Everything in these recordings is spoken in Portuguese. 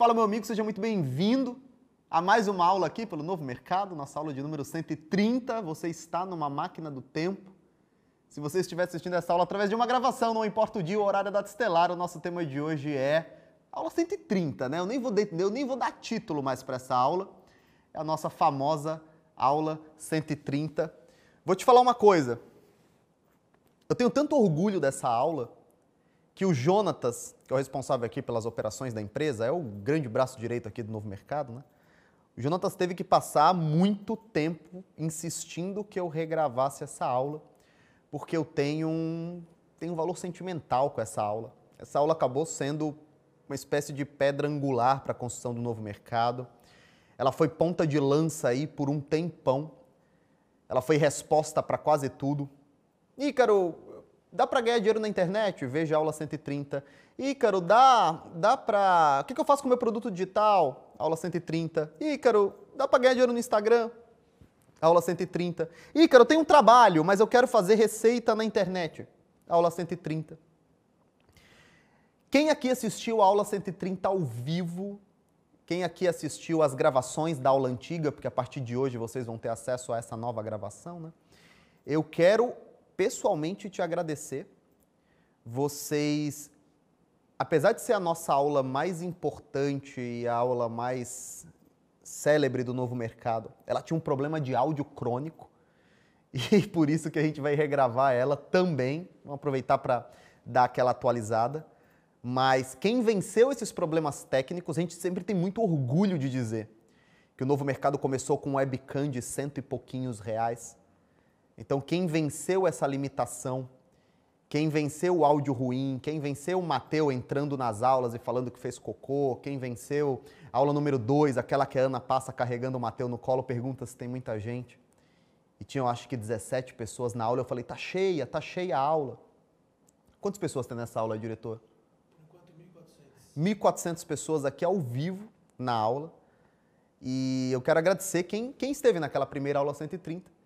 Fala, meu amigo, seja muito bem-vindo a mais uma aula aqui pelo Novo Mercado, nossa aula de número 130. Você está numa máquina do tempo. Se você estiver assistindo essa aula através de uma gravação, não importa o dia ou horário da estelar, o nosso tema de hoje é aula 130, né? Eu nem vou, de, eu nem vou dar título mais para essa aula. É a nossa famosa aula 130. Vou te falar uma coisa. Eu tenho tanto orgulho dessa aula que o Jonatas, que é o responsável aqui pelas operações da empresa, é o grande braço direito aqui do Novo Mercado, né? O Jonatas teve que passar muito tempo insistindo que eu regravasse essa aula, porque eu tenho um, tenho um valor sentimental com essa aula. Essa aula acabou sendo uma espécie de pedra angular para a construção do novo mercado. Ela foi ponta de lança aí por um tempão. Ela foi resposta para quase tudo. Ícaro, Dá para ganhar dinheiro na internet? Veja a aula 130. Ícaro, dá, dá para... O que, que eu faço com o meu produto digital? Aula 130. Ícaro, dá para ganhar dinheiro no Instagram? Aula 130. Ícaro, eu tenho um trabalho, mas eu quero fazer receita na internet. Aula 130. Quem aqui assistiu a aula 130 ao vivo? Quem aqui assistiu as gravações da aula antiga? Porque a partir de hoje vocês vão ter acesso a essa nova gravação, né? Eu quero pessoalmente te agradecer. Vocês, apesar de ser a nossa aula mais importante e a aula mais célebre do novo mercado, ela tinha um problema de áudio crônico e por isso que a gente vai regravar ela também. Vamos aproveitar para dar aquela atualizada. Mas quem venceu esses problemas técnicos, a gente sempre tem muito orgulho de dizer que o novo mercado começou com um webcam de cento e pouquinhos reais então, quem venceu essa limitação, quem venceu o áudio ruim, quem venceu o Mateu entrando nas aulas e falando que fez cocô, quem venceu a aula número 2, aquela que a Ana passa carregando o Mateu no colo, pergunta se tem muita gente. E tinham acho que 17 pessoas na aula. Eu falei, tá cheia, tá cheia a aula. Quantas pessoas tem nessa aula, diretor? Por enquanto, 1.400. 1.400 pessoas aqui ao vivo na aula. E eu quero agradecer quem, quem esteve naquela primeira aula 130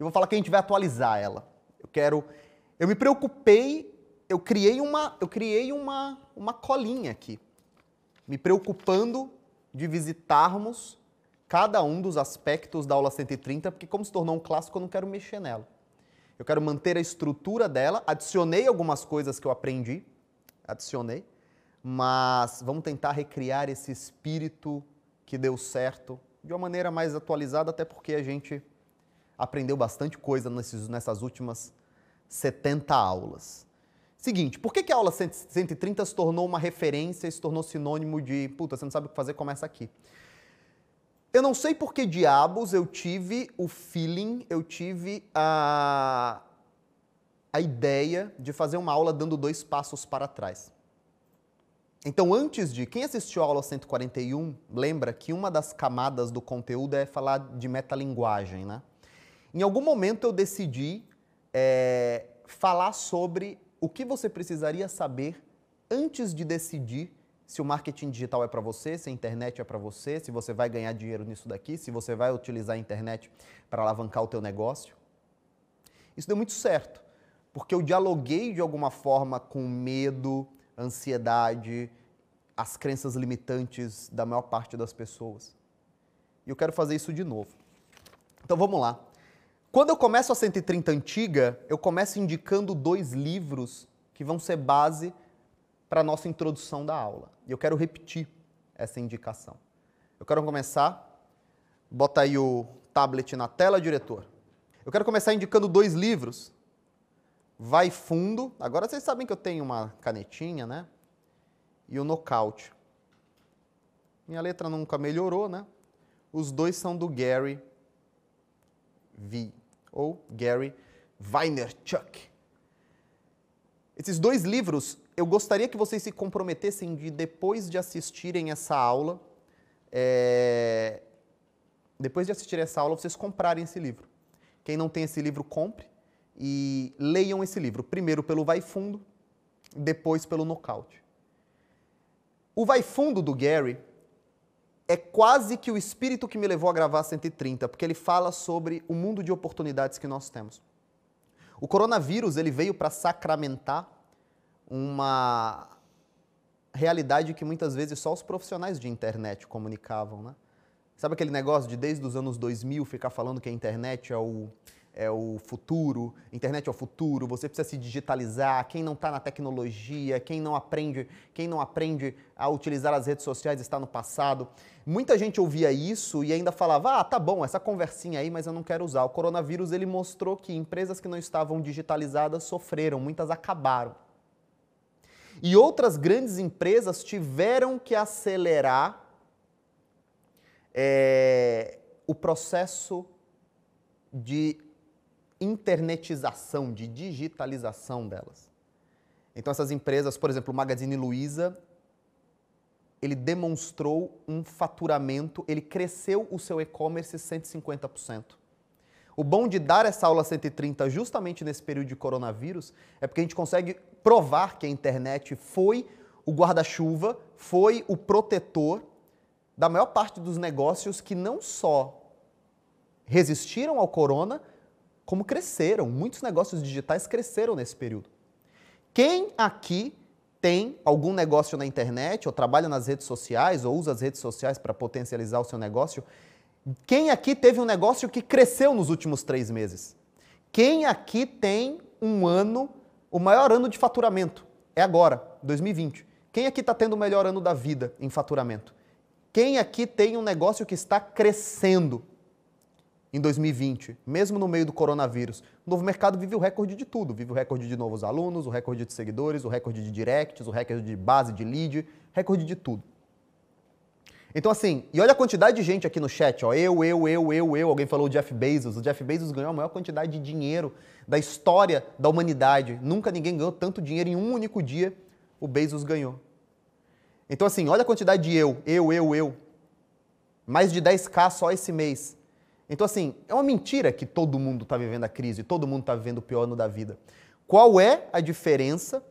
eu vou falar que a gente vai atualizar ela. Eu quero. Eu me preocupei, eu criei uma, eu criei uma, uma colinha aqui, me preocupando de visitarmos cada um dos aspectos da aula 130, porque como se tornou um clássico, eu não quero mexer nela. Eu quero manter a estrutura dela, adicionei algumas coisas que eu aprendi, adicionei, mas vamos tentar recriar esse espírito que deu certo de uma maneira mais atualizada, até porque a gente aprendeu bastante coisa nesses, nessas últimas 70 aulas. Seguinte, por que, que a aula 130 se tornou uma referência e se tornou sinônimo de, puta, você não sabe o que fazer, começa aqui. Eu não sei por que diabos eu tive o feeling, eu tive a, a ideia de fazer uma aula dando dois passos para trás. Então, antes de. Quem assistiu a aula 141, lembra que uma das camadas do conteúdo é falar de metalinguagem, né? Em algum momento eu decidi é, falar sobre o que você precisaria saber antes de decidir se o marketing digital é para você, se a internet é para você, se você vai ganhar dinheiro nisso daqui, se você vai utilizar a internet para alavancar o teu negócio. Isso deu muito certo, porque eu dialoguei de alguma forma com medo, ansiedade, as crenças limitantes da maior parte das pessoas. E eu quero fazer isso de novo. Então vamos lá. Quando eu começo a 130 antiga, eu começo indicando dois livros que vão ser base para a nossa introdução da aula. E eu quero repetir essa indicação. Eu quero começar, bota aí o tablet na tela, diretor. Eu quero começar indicando dois livros. Vai Fundo, agora vocês sabem que eu tenho uma canetinha, né? E o Nocaute. Minha letra nunca melhorou, né? Os dois são do Gary V ou Gary Vaynerchuk. Esses dois livros, eu gostaria que vocês se comprometessem de, depois de assistirem essa aula, é... depois de assistirem essa aula, vocês comprarem esse livro. Quem não tem esse livro, compre e leiam esse livro. Primeiro pelo Vai Fundo, depois pelo Nocaute. O Vai Fundo do Gary é quase que o espírito que me levou a gravar 130, porque ele fala sobre o mundo de oportunidades que nós temos. O coronavírus ele veio para sacramentar uma realidade que muitas vezes só os profissionais de internet comunicavam, né? Sabe aquele negócio de desde os anos 2000 ficar falando que a internet é o, é o futuro, internet é o futuro, você precisa se digitalizar, quem não está na tecnologia, quem não aprende, quem não aprende a utilizar as redes sociais está no passado. Muita gente ouvia isso e ainda falava: "Ah, tá bom, essa conversinha aí, mas eu não quero usar". O coronavírus ele mostrou que empresas que não estavam digitalizadas sofreram, muitas acabaram. E outras grandes empresas tiveram que acelerar é, o processo de internetização, de digitalização delas. Então essas empresas, por exemplo, o Magazine Luiza, ele demonstrou um faturamento, ele cresceu o seu e-commerce 150%. O bom de dar essa aula 130 justamente nesse período de coronavírus é porque a gente consegue provar que a internet foi o guarda-chuva, foi o protetor da maior parte dos negócios que não só resistiram ao corona, como cresceram. Muitos negócios digitais cresceram nesse período. Quem aqui tem algum negócio na internet, ou trabalha nas redes sociais, ou usa as redes sociais para potencializar o seu negócio, quem aqui teve um negócio que cresceu nos últimos três meses? Quem aqui tem um ano, o maior ano de faturamento? É agora, 2020. Quem aqui está tendo o melhor ano da vida em faturamento? Quem aqui tem um negócio que está crescendo em 2020, mesmo no meio do coronavírus? O novo mercado vive o recorde de tudo. Vive o recorde de novos alunos, o recorde de seguidores, o recorde de directs, o recorde de base de lead, recorde de tudo. Então, assim, e olha a quantidade de gente aqui no chat, ó. Eu, eu, eu, eu, eu. Alguém falou o Jeff Bezos. O Jeff Bezos ganhou a maior quantidade de dinheiro da história da humanidade. Nunca ninguém ganhou tanto dinheiro em um único dia. O Bezos ganhou. Então, assim, olha a quantidade de eu, eu, eu, eu. Mais de 10k só esse mês. Então, assim, é uma mentira que todo mundo está vivendo a crise, todo mundo está vivendo o pior ano da vida. Qual é a diferença?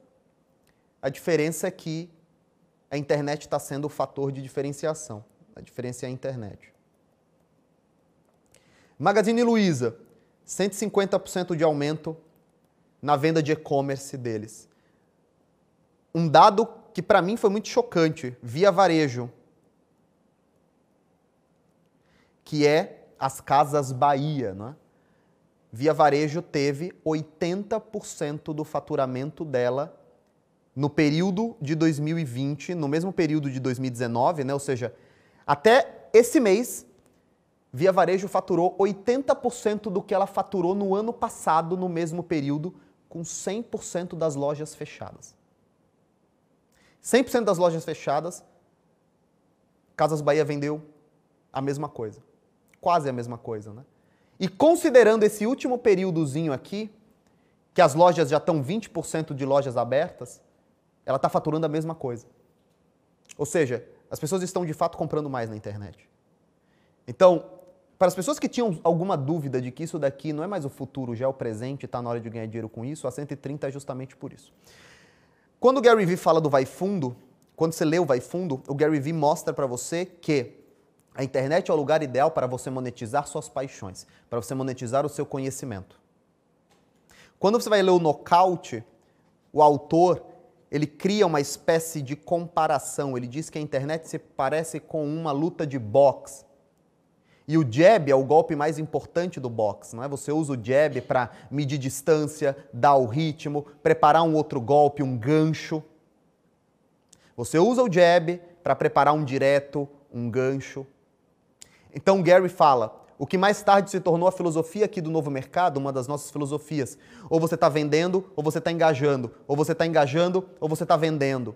A diferença é que a internet está sendo o fator de diferenciação. A diferença é a internet. Magazine Luiza, 150% de aumento na venda de e-commerce deles. Um dado que para mim foi muito chocante, via varejo, que é as Casas Bahia. Né? Via Varejo teve 80% do faturamento dela no período de 2020, no mesmo período de 2019, né? ou seja, até esse mês, Via Varejo faturou 80% do que ela faturou no ano passado, no mesmo período, com 100% das lojas fechadas. 100% das lojas fechadas, Casas Bahia vendeu a mesma coisa. Quase a mesma coisa, né? E considerando esse último períodozinho aqui, que as lojas já estão 20% de lojas abertas, ela está faturando a mesma coisa. Ou seja, as pessoas estão de fato comprando mais na internet. Então, para as pessoas que tinham alguma dúvida de que isso daqui não é mais o futuro, já é o presente, está na hora de ganhar dinheiro com isso, a 130 é justamente por isso. Quando o Gary Vee fala do vai fundo, quando você lê o vai fundo, o Gary Vee mostra para você que a internet é o lugar ideal para você monetizar suas paixões, para você monetizar o seu conhecimento. Quando você vai ler o Nocaute, o autor, ele cria uma espécie de comparação. Ele diz que a internet se parece com uma luta de boxe. E o jab é o golpe mais importante do boxe, não é? Você usa o jab para medir distância, dar o ritmo, preparar um outro golpe, um gancho. Você usa o jab para preparar um direto, um gancho. Então Gary fala, o que mais tarde se tornou a filosofia aqui do novo mercado, uma das nossas filosofias. Ou você está vendendo, ou você está engajando. Ou você está engajando, ou você está vendendo.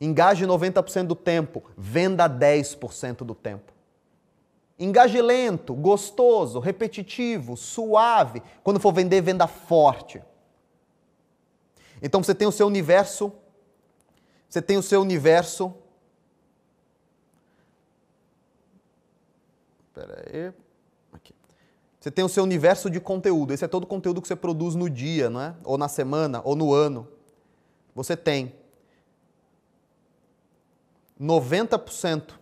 Engaje 90% do tempo, venda 10% do tempo. Engaje lento, gostoso, repetitivo, suave. Quando for vender, venda forte. Então você tem o seu universo, você tem o seu universo. Espera aí. Aqui. Você tem o seu universo de conteúdo. Esse é todo o conteúdo que você produz no dia, não é? Ou na semana, ou no ano. Você tem 90%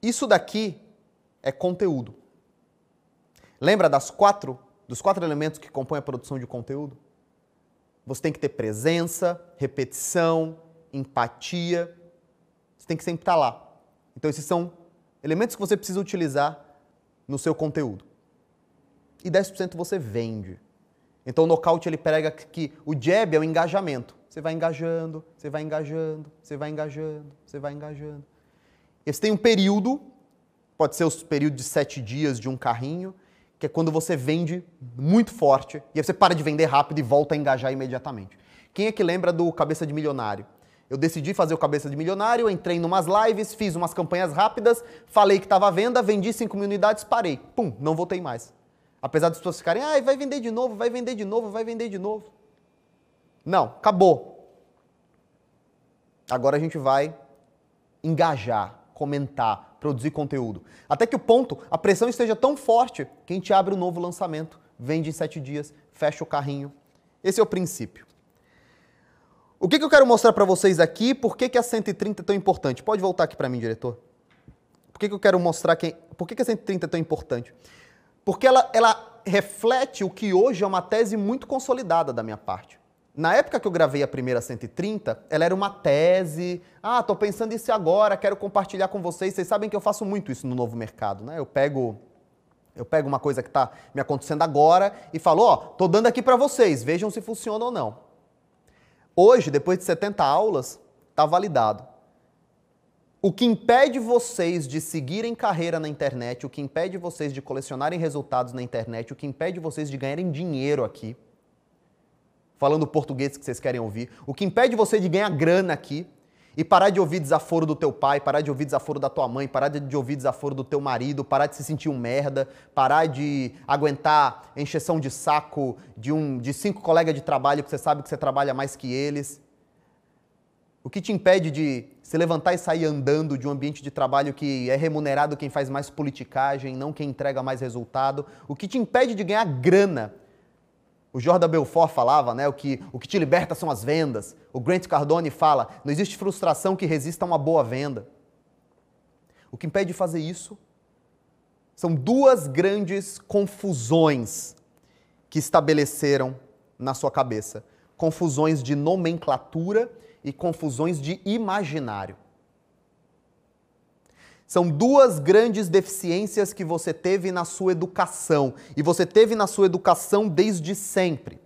isso daqui é conteúdo. Lembra das quatro, dos quatro elementos que compõem a produção de conteúdo? você tem que ter presença, repetição, empatia. Você tem que sempre estar lá. Então, esses são elementos que você precisa utilizar no seu conteúdo. E 10% você vende. Então, o nocaute ele prega que o jab é o engajamento. Você vai engajando, você vai engajando, você vai engajando, você vai engajando. E você tem um período, pode ser o período de sete dias de um carrinho, que é quando você vende muito forte e aí você para de vender rápido e volta a engajar imediatamente. Quem é que lembra do Cabeça de Milionário? Eu decidi fazer o Cabeça de Milionário, entrei em umas lives, fiz umas campanhas rápidas, falei que estava à venda, vendi 5 mil unidades, parei. Pum, não voltei mais. Apesar das pessoas ficarem, ah, vai vender de novo, vai vender de novo, vai vender de novo. Não, acabou. Agora a gente vai engajar, comentar, produzir conteúdo. Até que o ponto, a pressão esteja tão forte que a gente abre um novo lançamento, vende em sete dias, fecha o carrinho. Esse é o princípio. O que, que eu quero mostrar para vocês aqui? Por que, que a 130 é tão importante? Pode voltar aqui para mim, diretor. Por que, que eu quero mostrar quem. Por que, que a 130 é tão importante? Porque ela, ela reflete o que hoje é uma tese muito consolidada da minha parte. Na época que eu gravei a primeira 130, ela era uma tese. Ah, tô pensando isso agora, quero compartilhar com vocês. Vocês sabem que eu faço muito isso no novo mercado, né? Eu pego eu pego uma coisa que está me acontecendo agora e falo, ó, oh, tô dando aqui para vocês, vejam se funciona ou não. Hoje, depois de 70 aulas, está validado. O que impede vocês de seguirem carreira na internet, o que impede vocês de colecionarem resultados na internet, o que impede vocês de ganharem dinheiro aqui, falando português que vocês querem ouvir, o que impede você de ganhar grana aqui e parar de ouvir desaforo do teu pai, parar de ouvir desaforo da tua mãe, parar de ouvir desaforo do teu marido, parar de se sentir um merda, parar de aguentar encheção de saco de um de cinco colegas de trabalho que você sabe que você trabalha mais que eles. O que te impede de se levantar e sair andando de um ambiente de trabalho que é remunerado quem faz mais politicagem, não quem entrega mais resultado? O que te impede de ganhar grana o Jordan Belfort falava, né, o que, o que te liberta são as vendas. O Grant Cardone fala, não existe frustração que resista a uma boa venda. O que impede de fazer isso são duas grandes confusões que estabeleceram na sua cabeça. Confusões de nomenclatura e confusões de imaginário. São duas grandes deficiências que você teve na sua educação. E você teve na sua educação desde sempre.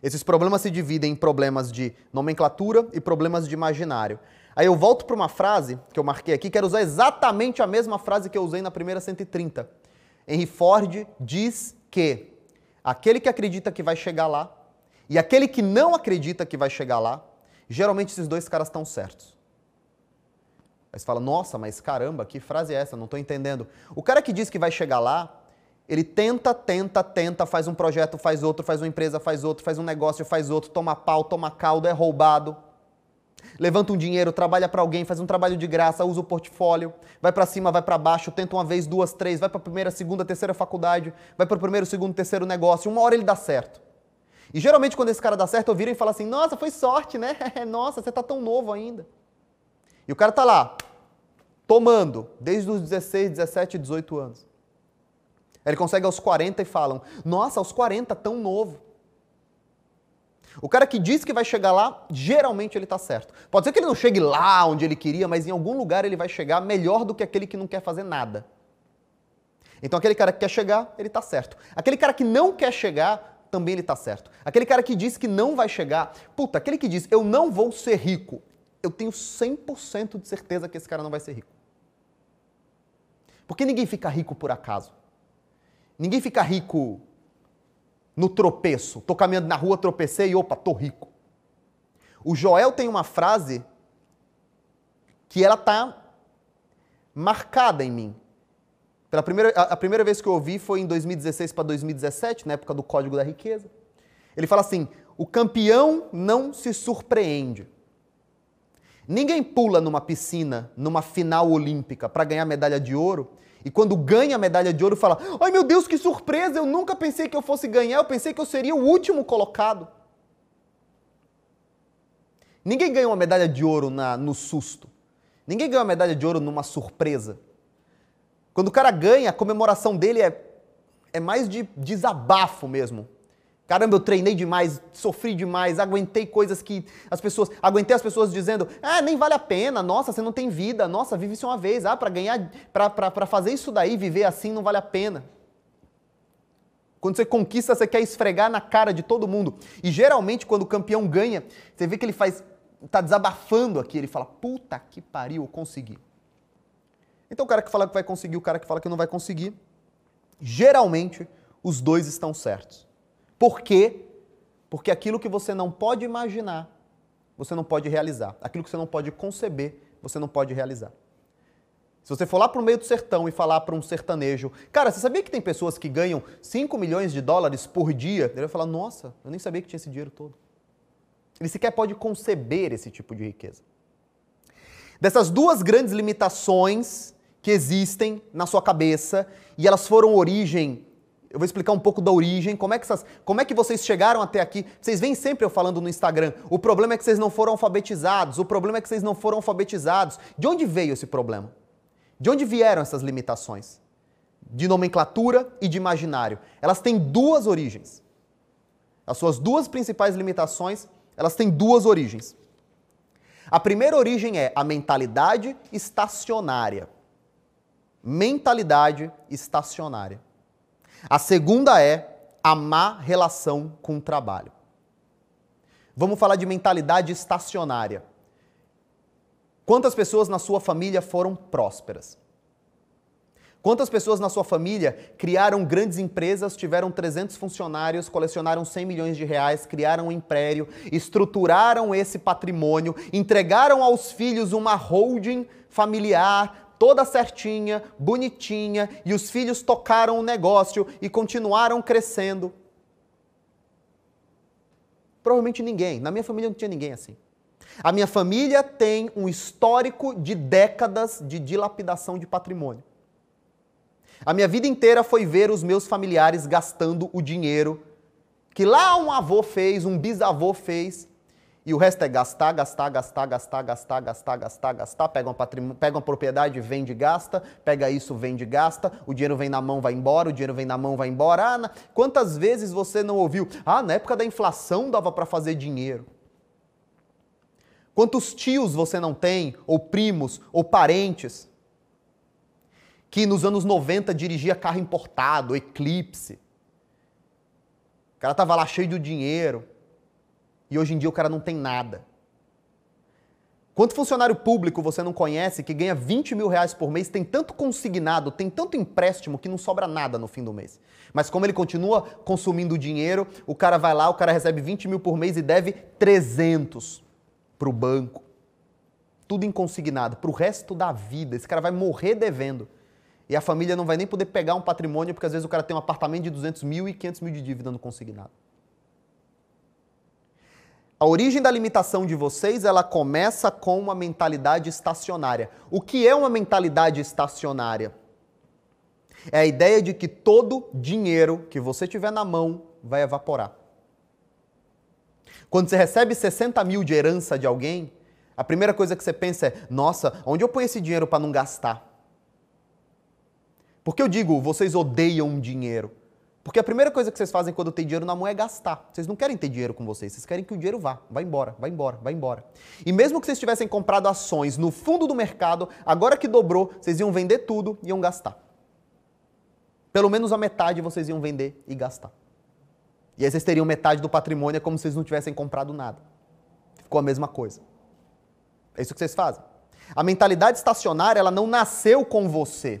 Esses problemas se dividem em problemas de nomenclatura e problemas de imaginário. Aí eu volto para uma frase que eu marquei aqui, quero usar exatamente a mesma frase que eu usei na primeira 130. Henry Ford diz que aquele que acredita que vai chegar lá e aquele que não acredita que vai chegar lá, geralmente esses dois caras estão certos. Aí você fala, nossa, mas caramba, que frase é essa? Não estou entendendo. O cara que diz que vai chegar lá, ele tenta, tenta, tenta, faz um projeto, faz outro, faz uma empresa, faz outro, faz um negócio, faz outro, toma pau, toma caldo, é roubado. Levanta um dinheiro, trabalha para alguém, faz um trabalho de graça, usa o portfólio, vai para cima, vai para baixo, tenta uma vez, duas, três, vai para primeira, segunda, terceira faculdade, vai para o primeiro, segundo, terceiro negócio, uma hora ele dá certo. E geralmente quando esse cara dá certo, eu viro e falo assim: "Nossa, foi sorte, né? Nossa, você tá tão novo ainda". E o cara tá lá, tomando, desde os 16, 17, 18 anos. Ele consegue aos 40 e falam: Nossa, aos 40, tão novo. O cara que diz que vai chegar lá, geralmente ele está certo. Pode ser que ele não chegue lá onde ele queria, mas em algum lugar ele vai chegar melhor do que aquele que não quer fazer nada. Então aquele cara que quer chegar, ele está certo. Aquele cara que não quer chegar, também ele está certo. Aquele cara que diz que não vai chegar, puta, aquele que diz eu não vou ser rico, eu tenho 100% de certeza que esse cara não vai ser rico. Porque ninguém fica rico por acaso. Ninguém fica rico no tropeço. Tô caminhando na rua, tropecei e opa, tô rico. O Joel tem uma frase que ela tá marcada em mim. Pela primeira, a, a primeira vez que eu ouvi foi em 2016 para 2017, na época do Código da Riqueza. Ele fala assim: o campeão não se surpreende. Ninguém pula numa piscina, numa final olímpica, para ganhar medalha de ouro. E quando ganha a medalha de ouro, fala: Ai meu Deus, que surpresa! Eu nunca pensei que eu fosse ganhar, eu pensei que eu seria o último colocado. Ninguém ganha uma medalha de ouro na, no susto. Ninguém ganha uma medalha de ouro numa surpresa. Quando o cara ganha, a comemoração dele é, é mais de desabafo mesmo. Caramba, eu treinei demais, sofri demais, aguentei coisas que as pessoas. Aguentei as pessoas dizendo, ah, nem vale a pena, nossa, você não tem vida, nossa, vive isso uma vez, ah, para ganhar, para fazer isso daí, viver assim não vale a pena. Quando você conquista, você quer esfregar na cara de todo mundo. E geralmente, quando o campeão ganha, você vê que ele faz. tá desabafando aqui, ele fala, puta que pariu, eu consegui. Então o cara que fala que vai conseguir, o cara que fala que não vai conseguir, geralmente os dois estão certos. Por quê? Porque aquilo que você não pode imaginar, você não pode realizar. Aquilo que você não pode conceber, você não pode realizar. Se você for lá para o meio do sertão e falar para um sertanejo, cara, você sabia que tem pessoas que ganham 5 milhões de dólares por dia? Ele vai falar, nossa, eu nem sabia que tinha esse dinheiro todo. Ele sequer pode conceber esse tipo de riqueza. Dessas duas grandes limitações que existem na sua cabeça e elas foram origem eu vou explicar um pouco da origem, como é, que essas, como é que vocês chegaram até aqui. Vocês vêm sempre eu falando no Instagram, o problema é que vocês não foram alfabetizados, o problema é que vocês não foram alfabetizados. De onde veio esse problema? De onde vieram essas limitações? De nomenclatura e de imaginário. Elas têm duas origens. As suas duas principais limitações, elas têm duas origens. A primeira origem é a mentalidade estacionária. Mentalidade estacionária. A segunda é a má relação com o trabalho. Vamos falar de mentalidade estacionária. Quantas pessoas na sua família foram prósperas? Quantas pessoas na sua família criaram grandes empresas, tiveram 300 funcionários, colecionaram 100 milhões de reais, criaram um império, estruturaram esse patrimônio, entregaram aos filhos uma holding familiar toda certinha, bonitinha, e os filhos tocaram o negócio e continuaram crescendo. Provavelmente ninguém. Na minha família não tinha ninguém assim. A minha família tem um histórico de décadas de dilapidação de patrimônio. A minha vida inteira foi ver os meus familiares gastando o dinheiro que lá um avô fez, um bisavô fez, e o resto é gastar, gastar, gastar, gastar, gastar, gastar, gastar, gastar. Pega uma, pega uma propriedade, vende, gasta. Pega isso, vende, gasta. O dinheiro vem na mão, vai embora. O dinheiro vem na mão, vai embora. Ah, na... Quantas vezes você não ouviu? Ah, na época da inflação dava para fazer dinheiro. Quantos tios você não tem, ou primos, ou parentes, que nos anos 90 dirigia carro importado, Eclipse. O cara tava lá cheio de dinheiro e hoje em dia o cara não tem nada. Quanto funcionário público você não conhece que ganha 20 mil reais por mês, tem tanto consignado, tem tanto empréstimo que não sobra nada no fim do mês. Mas como ele continua consumindo dinheiro, o cara vai lá, o cara recebe 20 mil por mês e deve 300 para o banco. Tudo em consignado, para o resto da vida. Esse cara vai morrer devendo. E a família não vai nem poder pegar um patrimônio, porque às vezes o cara tem um apartamento de 200 mil e 500 mil de dívida no consignado. A origem da limitação de vocês, ela começa com uma mentalidade estacionária. O que é uma mentalidade estacionária? É a ideia de que todo dinheiro que você tiver na mão vai evaporar. Quando você recebe 60 mil de herança de alguém, a primeira coisa que você pensa é: nossa, onde eu ponho esse dinheiro para não gastar? Porque eu digo, vocês odeiam dinheiro. Porque a primeira coisa que vocês fazem quando tem dinheiro na mão é gastar. Vocês não querem ter dinheiro com vocês, vocês querem que o dinheiro vá, vá embora, vá embora, vá embora. E mesmo que vocês tivessem comprado ações no fundo do mercado, agora que dobrou, vocês iam vender tudo e iam gastar. Pelo menos a metade vocês iam vender e gastar. E aí vocês teriam metade do patrimônio é como se vocês não tivessem comprado nada. Ficou a mesma coisa. É isso que vocês fazem. A mentalidade estacionária, ela não nasceu com você.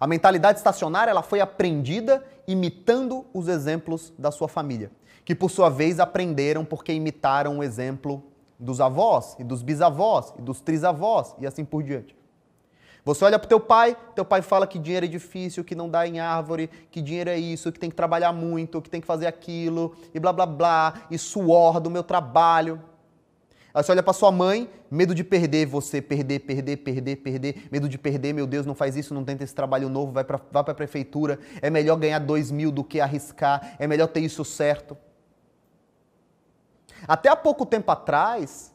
A mentalidade estacionária ela foi aprendida imitando os exemplos da sua família, que por sua vez aprenderam porque imitaram o exemplo dos avós e dos bisavós e dos trisavós e assim por diante. Você olha para o teu pai, teu pai fala que dinheiro é difícil, que não dá em árvore, que dinheiro é isso, que tem que trabalhar muito, que tem que fazer aquilo, e blá blá blá, e suor do meu trabalho. Aí você olha para sua mãe, medo de perder você, perder, perder, perder, perder, medo de perder, meu Deus, não faz isso, não tenta esse trabalho novo, vai para vai a prefeitura, é melhor ganhar dois mil do que arriscar, é melhor ter isso certo. Até há pouco tempo atrás,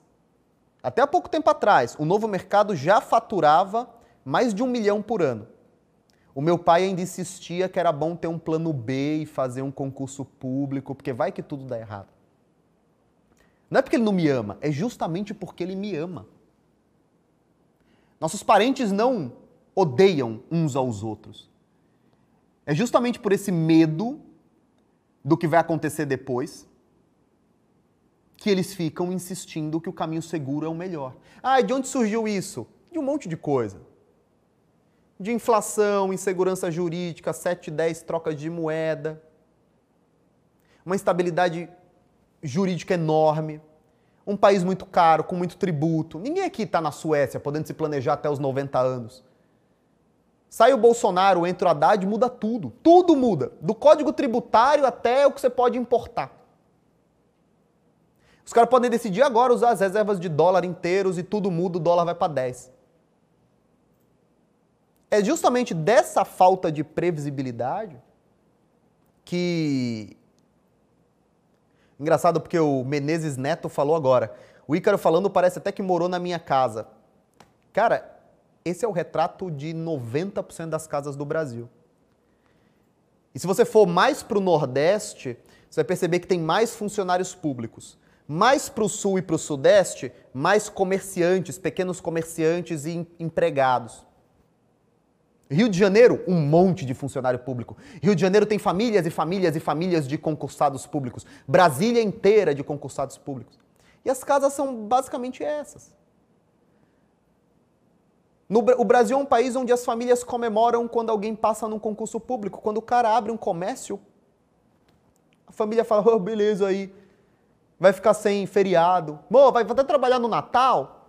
até há pouco tempo atrás, o novo mercado já faturava mais de um milhão por ano. O meu pai ainda insistia que era bom ter um plano B e fazer um concurso público, porque vai que tudo dá errado. Não é porque ele não me ama, é justamente porque ele me ama. Nossos parentes não odeiam uns aos outros. É justamente por esse medo do que vai acontecer depois que eles ficam insistindo que o caminho seguro é o melhor. Ah, de onde surgiu isso? De um monte de coisa. De inflação, insegurança jurídica, 7, 10 trocas de moeda, uma instabilidade jurídica enorme, um país muito caro, com muito tributo. Ninguém aqui está na Suécia podendo se planejar até os 90 anos. Sai o Bolsonaro, entra o Haddad, muda tudo. Tudo muda. Do código tributário até o que você pode importar. Os caras podem decidir agora usar as reservas de dólar inteiros e tudo muda, o dólar vai para 10. É justamente dessa falta de previsibilidade que. Engraçado porque o Menezes Neto falou agora. O Ícaro falando parece até que morou na minha casa. Cara, esse é o retrato de 90% das casas do Brasil. E se você for mais para o Nordeste, você vai perceber que tem mais funcionários públicos. Mais para o sul e para o sudeste, mais comerciantes, pequenos comerciantes e empregados. Rio de Janeiro, um monte de funcionário público. Rio de Janeiro tem famílias e famílias e famílias de concursados públicos. Brasília inteira de concursados públicos. E as casas são basicamente essas. No, o Brasil é um país onde as famílias comemoram quando alguém passa num concurso público. Quando o cara abre um comércio, a família fala: oh, beleza aí, vai ficar sem feriado. Vai até trabalhar no Natal?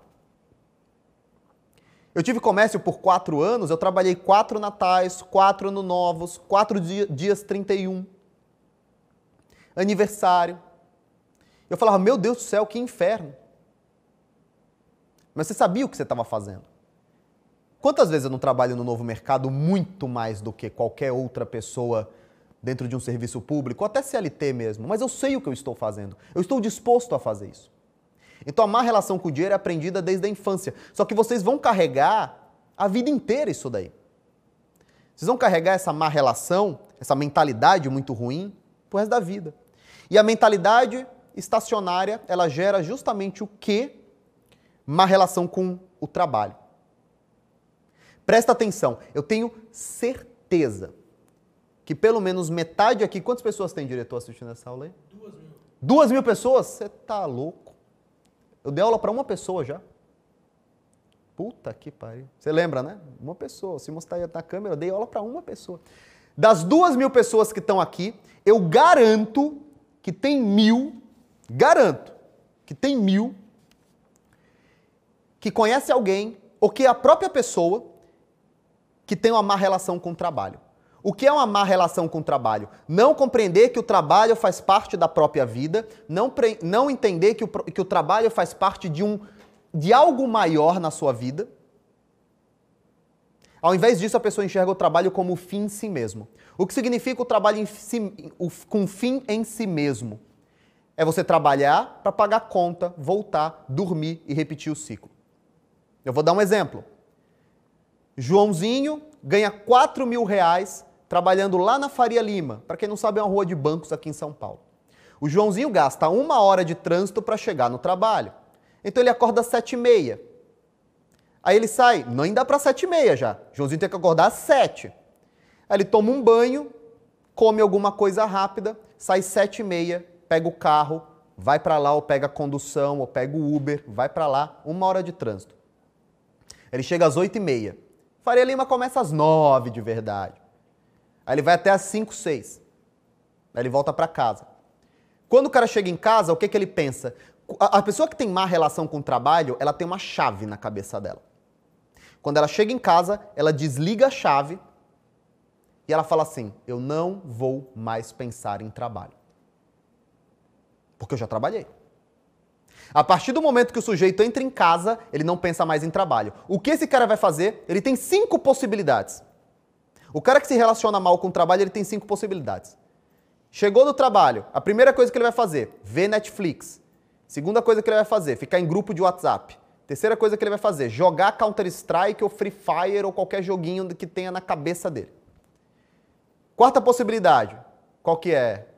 Eu tive comércio por quatro anos, eu trabalhei quatro natais, quatro ano novos, quatro dia, dias 31. Aniversário. Eu falava, meu Deus do céu, que inferno. Mas você sabia o que você estava fazendo. Quantas vezes eu não trabalho no novo mercado muito mais do que qualquer outra pessoa dentro de um serviço público, ou até CLT mesmo, mas eu sei o que eu estou fazendo. Eu estou disposto a fazer isso. Então a má relação com o dinheiro é aprendida desde a infância. Só que vocês vão carregar a vida inteira isso daí. Vocês vão carregar essa má relação, essa mentalidade muito ruim, pro resto da vida. E a mentalidade estacionária, ela gera justamente o que? Má relação com o trabalho. Presta atenção, eu tenho certeza que pelo menos metade aqui. Quantas pessoas tem diretor assistindo essa aula aí? Duas mil. Duas mil pessoas? Você tá louco? Eu dei aula para uma pessoa já. Puta que pariu. Você lembra, né? Uma pessoa. Se mostrar aí na câmera, eu dei aula para uma pessoa. Das duas mil pessoas que estão aqui, eu garanto que tem mil, garanto que tem mil que conhece alguém ou que é a própria pessoa que tem uma má relação com o trabalho. O que é uma má relação com o trabalho? Não compreender que o trabalho faz parte da própria vida, não, não entender que o, que o trabalho faz parte de, um, de algo maior na sua vida. Ao invés disso, a pessoa enxerga o trabalho como fim em si mesmo. O que significa o trabalho si, o, com fim em si mesmo? É você trabalhar para pagar conta, voltar, dormir e repetir o ciclo. Eu vou dar um exemplo. Joãozinho ganha 4 mil reais trabalhando lá na Faria Lima. Para quem não sabe, é uma rua de bancos aqui em São Paulo. O Joãozinho gasta uma hora de trânsito para chegar no trabalho. Então ele acorda às sete e meia. Aí ele sai, não dá para sete e meia já. O Joãozinho tem que acordar às sete. Aí ele toma um banho, come alguma coisa rápida, sai sete e meia, pega o carro, vai para lá ou pega a condução ou pega o Uber, vai para lá, uma hora de trânsito. Ele chega às oito e meia. Faria Lima começa às nove de verdade. Aí ele vai até às 5, 6. Aí ele volta para casa. Quando o cara chega em casa, o que, que ele pensa? A, a pessoa que tem má relação com o trabalho, ela tem uma chave na cabeça dela. Quando ela chega em casa, ela desliga a chave e ela fala assim: Eu não vou mais pensar em trabalho. Porque eu já trabalhei. A partir do momento que o sujeito entra em casa, ele não pensa mais em trabalho. O que esse cara vai fazer? Ele tem cinco possibilidades. O cara que se relaciona mal com o trabalho, ele tem cinco possibilidades. Chegou no trabalho, a primeira coisa que ele vai fazer, ver Netflix. Segunda coisa que ele vai fazer, ficar em grupo de WhatsApp. Terceira coisa que ele vai fazer: jogar Counter-Strike ou Free Fire ou qualquer joguinho que tenha na cabeça dele. Quarta possibilidade: qual que é?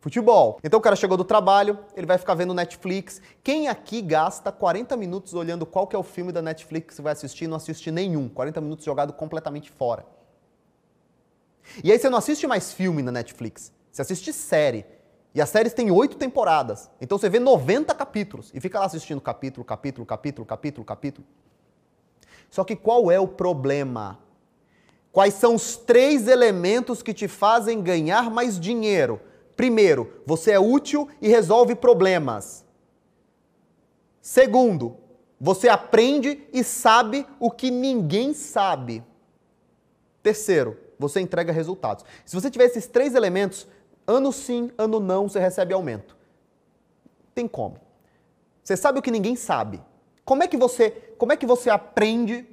Futebol. Então o cara chegou do trabalho, ele vai ficar vendo Netflix. Quem aqui gasta 40 minutos olhando qual que é o filme da Netflix que vai assistir e não assiste nenhum? 40 minutos jogado completamente fora. E aí você não assiste mais filme na Netflix, você assiste série. E as séries têm oito temporadas. Então você vê 90 capítulos e fica lá assistindo capítulo, capítulo, capítulo, capítulo, capítulo. Só que qual é o problema? Quais são os três elementos que te fazem ganhar mais dinheiro? Primeiro, você é útil e resolve problemas. Segundo, você aprende e sabe o que ninguém sabe. Terceiro, você entrega resultados. Se você tiver esses três elementos, ano sim, ano não, você recebe aumento. Tem como. Você sabe o que ninguém sabe. Como é que você, como é que você aprende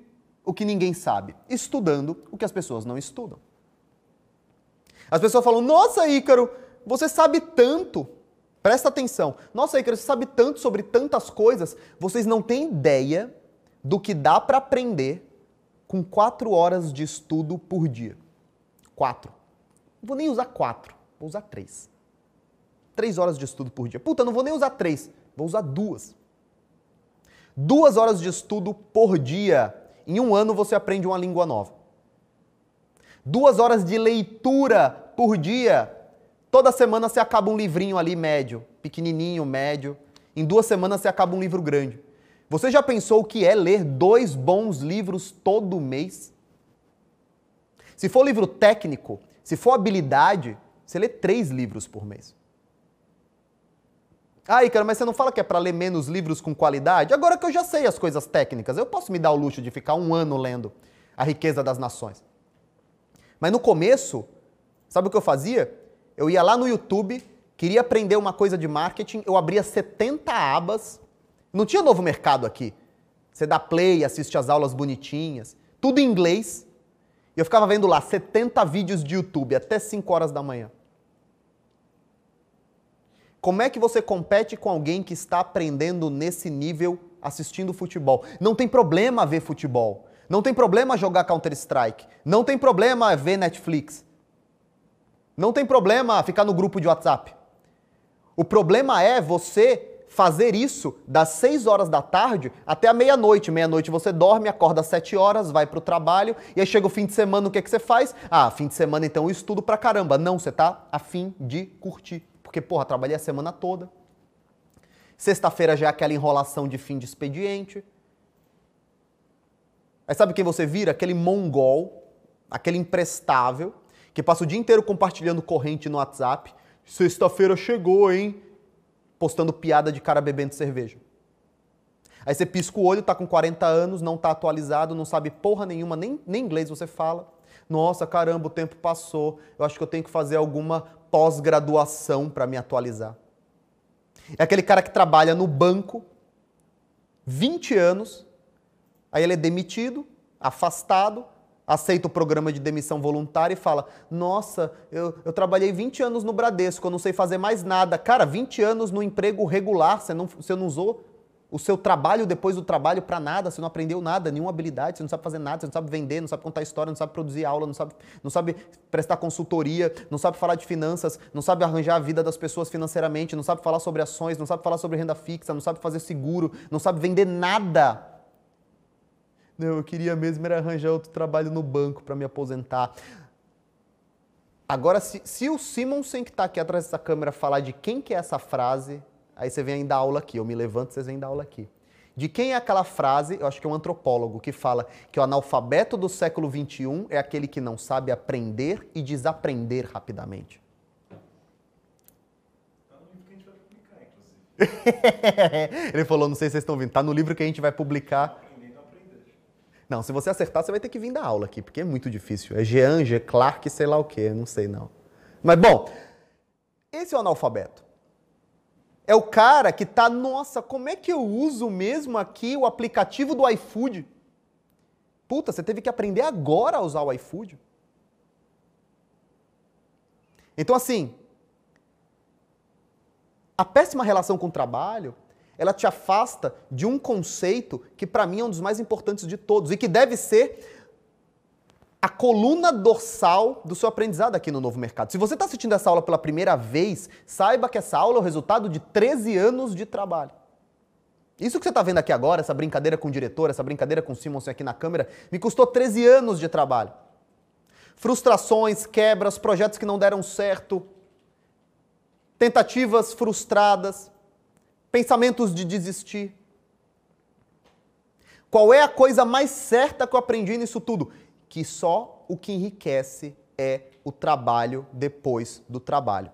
o que ninguém sabe? Estudando o que as pessoas não estudam. As pessoas falam: "Nossa, Ícaro, você sabe tanto". Presta atenção. Nossa, Ícaro, você sabe tanto sobre tantas coisas. Vocês não têm ideia do que dá para aprender com quatro horas de estudo por dia. Quatro. Não vou nem usar quatro, vou usar três. Três horas de estudo por dia. Puta, não vou nem usar três, vou usar duas. Duas horas de estudo por dia. Em um ano você aprende uma língua nova. Duas horas de leitura por dia. Toda semana você acaba um livrinho ali médio, pequenininho, médio. Em duas semanas você acaba um livro grande. Você já pensou o que é ler dois bons livros todo mês? Se for livro técnico, se for habilidade, você lê três livros por mês. Ah, cara, mas você não fala que é para ler menos livros com qualidade? Agora que eu já sei as coisas técnicas, eu posso me dar o luxo de ficar um ano lendo A Riqueza das Nações. Mas no começo, sabe o que eu fazia? Eu ia lá no YouTube, queria aprender uma coisa de marketing, eu abria 70 abas. Não tinha novo mercado aqui. Você dá play, assiste as aulas bonitinhas, tudo em inglês. E eu ficava vendo lá 70 vídeos de YouTube até 5 horas da manhã. Como é que você compete com alguém que está aprendendo nesse nível assistindo futebol? Não tem problema ver futebol. Não tem problema jogar Counter-Strike. Não tem problema ver Netflix. Não tem problema ficar no grupo de WhatsApp. O problema é você fazer isso das 6 horas da tarde até a meia-noite. Meia-noite você dorme, acorda às 7 horas, vai para o trabalho, e aí chega o fim de semana, o que, é que você faz? Ah, fim de semana então eu estudo pra caramba. Não, você tá a fim de curtir. Porque, porra, trabalhei a semana toda. Sexta-feira já é aquela enrolação de fim de expediente. Aí sabe quem você vira? Aquele mongol, aquele imprestável, que passa o dia inteiro compartilhando corrente no WhatsApp. Sexta-feira chegou, hein? Postando piada de cara bebendo cerveja. Aí você pisca o olho, tá com 40 anos, não tá atualizado, não sabe porra nenhuma, nem, nem inglês você fala. Nossa, caramba, o tempo passou. Eu acho que eu tenho que fazer alguma pós-graduação para me atualizar. É aquele cara que trabalha no banco 20 anos, aí ele é demitido, afastado, aceita o programa de demissão voluntária e fala: Nossa, eu, eu trabalhei 20 anos no Bradesco, eu não sei fazer mais nada. Cara, 20 anos no emprego regular, você não, você não usou o seu trabalho depois do trabalho para nada, você não aprendeu nada, nenhuma habilidade, você não sabe fazer nada, você não sabe vender, não sabe contar história, não sabe produzir aula, não sabe, não sabe prestar consultoria, não sabe falar de finanças, não sabe arranjar a vida das pessoas financeiramente, não sabe falar sobre ações, não sabe falar sobre renda fixa, não sabe fazer seguro, não sabe vender nada. Não, eu queria mesmo era arranjar outro trabalho no banco para me aposentar. Agora, se, se o Simonsen que está aqui atrás dessa câmera falar de quem que é essa frase, aí você vem dar aula aqui. Eu me levanto, vocês vêm dar aula aqui. De quem é aquela frase? Eu acho que é um antropólogo que fala que o analfabeto do século XXI é aquele que não sabe aprender e desaprender rapidamente. Está no livro que a gente vai publicar, inclusive. Ele falou, não sei se vocês estão vendo, está no livro que a gente vai publicar. Não, se você acertar, você vai ter que vir da aula aqui, porque é muito difícil. É Jean, G, Clark, sei lá o quê, não sei não. Mas bom, esse é o analfabeto. É o cara que tá, nossa, como é que eu uso mesmo aqui o aplicativo do iFood? Puta, você teve que aprender agora a usar o iFood. Então assim, a péssima relação com o trabalho ela te afasta de um conceito que para mim é um dos mais importantes de todos e que deve ser a coluna dorsal do seu aprendizado aqui no Novo Mercado. Se você está assistindo essa aula pela primeira vez, saiba que essa aula é o resultado de 13 anos de trabalho. Isso que você está vendo aqui agora, essa brincadeira com o diretor, essa brincadeira com o Simonsen aqui na câmera, me custou 13 anos de trabalho. Frustrações, quebras, projetos que não deram certo, tentativas frustradas, pensamentos de desistir. Qual é a coisa mais certa que eu aprendi nisso tudo? que só o que enriquece é o trabalho depois do trabalho.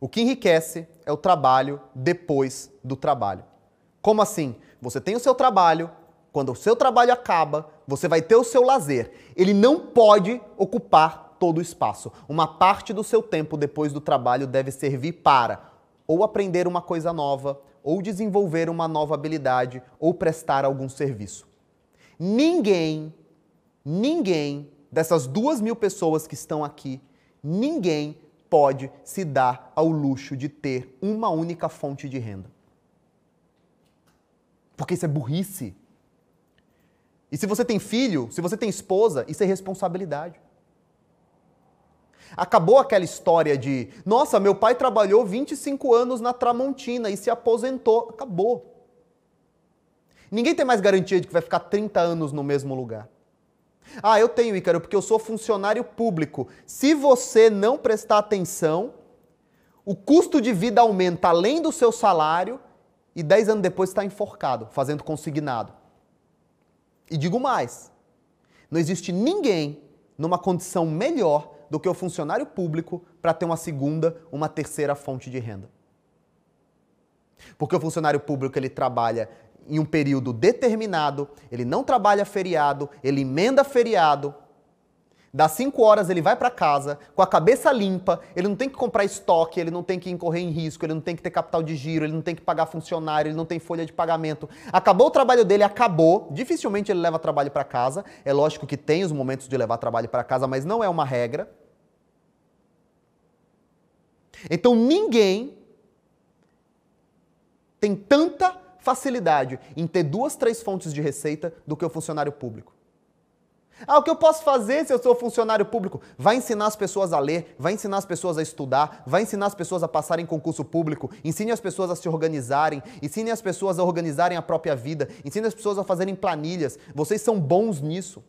O que enriquece é o trabalho depois do trabalho. Como assim? Você tem o seu trabalho, quando o seu trabalho acaba, você vai ter o seu lazer. Ele não pode ocupar todo o espaço. Uma parte do seu tempo depois do trabalho deve servir para ou aprender uma coisa nova, ou desenvolver uma nova habilidade, ou prestar algum serviço. Ninguém, ninguém dessas duas mil pessoas que estão aqui, ninguém pode se dar ao luxo de ter uma única fonte de renda. Porque isso é burrice. E se você tem filho, se você tem esposa, isso é responsabilidade. Acabou aquela história de, nossa, meu pai trabalhou 25 anos na Tramontina e se aposentou. Acabou. Ninguém tem mais garantia de que vai ficar 30 anos no mesmo lugar. Ah, eu tenho, Ícaro, porque eu sou funcionário público. Se você não prestar atenção, o custo de vida aumenta além do seu salário e 10 anos depois está enforcado, fazendo consignado. E digo mais: não existe ninguém numa condição melhor do que o funcionário público para ter uma segunda, uma terceira fonte de renda. Porque o funcionário público ele trabalha em um período determinado, ele não trabalha feriado, ele emenda feriado. Das 5 horas ele vai para casa com a cabeça limpa, ele não tem que comprar estoque, ele não tem que incorrer em risco, ele não tem que ter capital de giro, ele não tem que pagar funcionário, ele não tem folha de pagamento. Acabou o trabalho dele, acabou. Dificilmente ele leva trabalho para casa. É lógico que tem os momentos de levar trabalho para casa, mas não é uma regra. Então ninguém tem tanta facilidade em ter duas, três fontes de receita do que o funcionário público. Ah, o que eu posso fazer se eu sou funcionário público? Vai ensinar as pessoas a ler, vai ensinar as pessoas a estudar, vai ensinar as pessoas a passarem em concurso público, ensine as pessoas a se organizarem, ensine as pessoas a organizarem a própria vida, ensine as pessoas a fazerem planilhas. Vocês são bons nisso.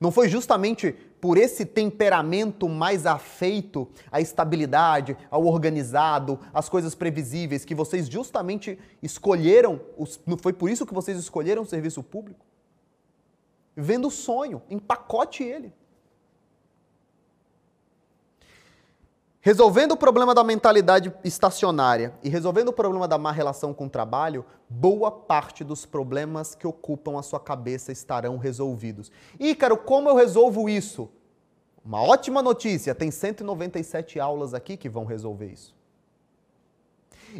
Não foi justamente por esse temperamento mais afeito à estabilidade, ao organizado, às coisas previsíveis, que vocês justamente escolheram, foi por isso que vocês escolheram o serviço público? Vendo o sonho, empacote ele. Resolvendo o problema da mentalidade estacionária e resolvendo o problema da má relação com o trabalho, boa parte dos problemas que ocupam a sua cabeça estarão resolvidos. Ícaro, como eu resolvo isso? Uma ótima notícia, tem 197 aulas aqui que vão resolver isso.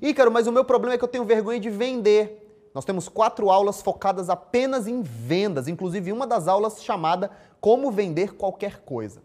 Ícaro, mas o meu problema é que eu tenho vergonha de vender. Nós temos quatro aulas focadas apenas em vendas, inclusive uma das aulas chamada Como Vender Qualquer Coisa.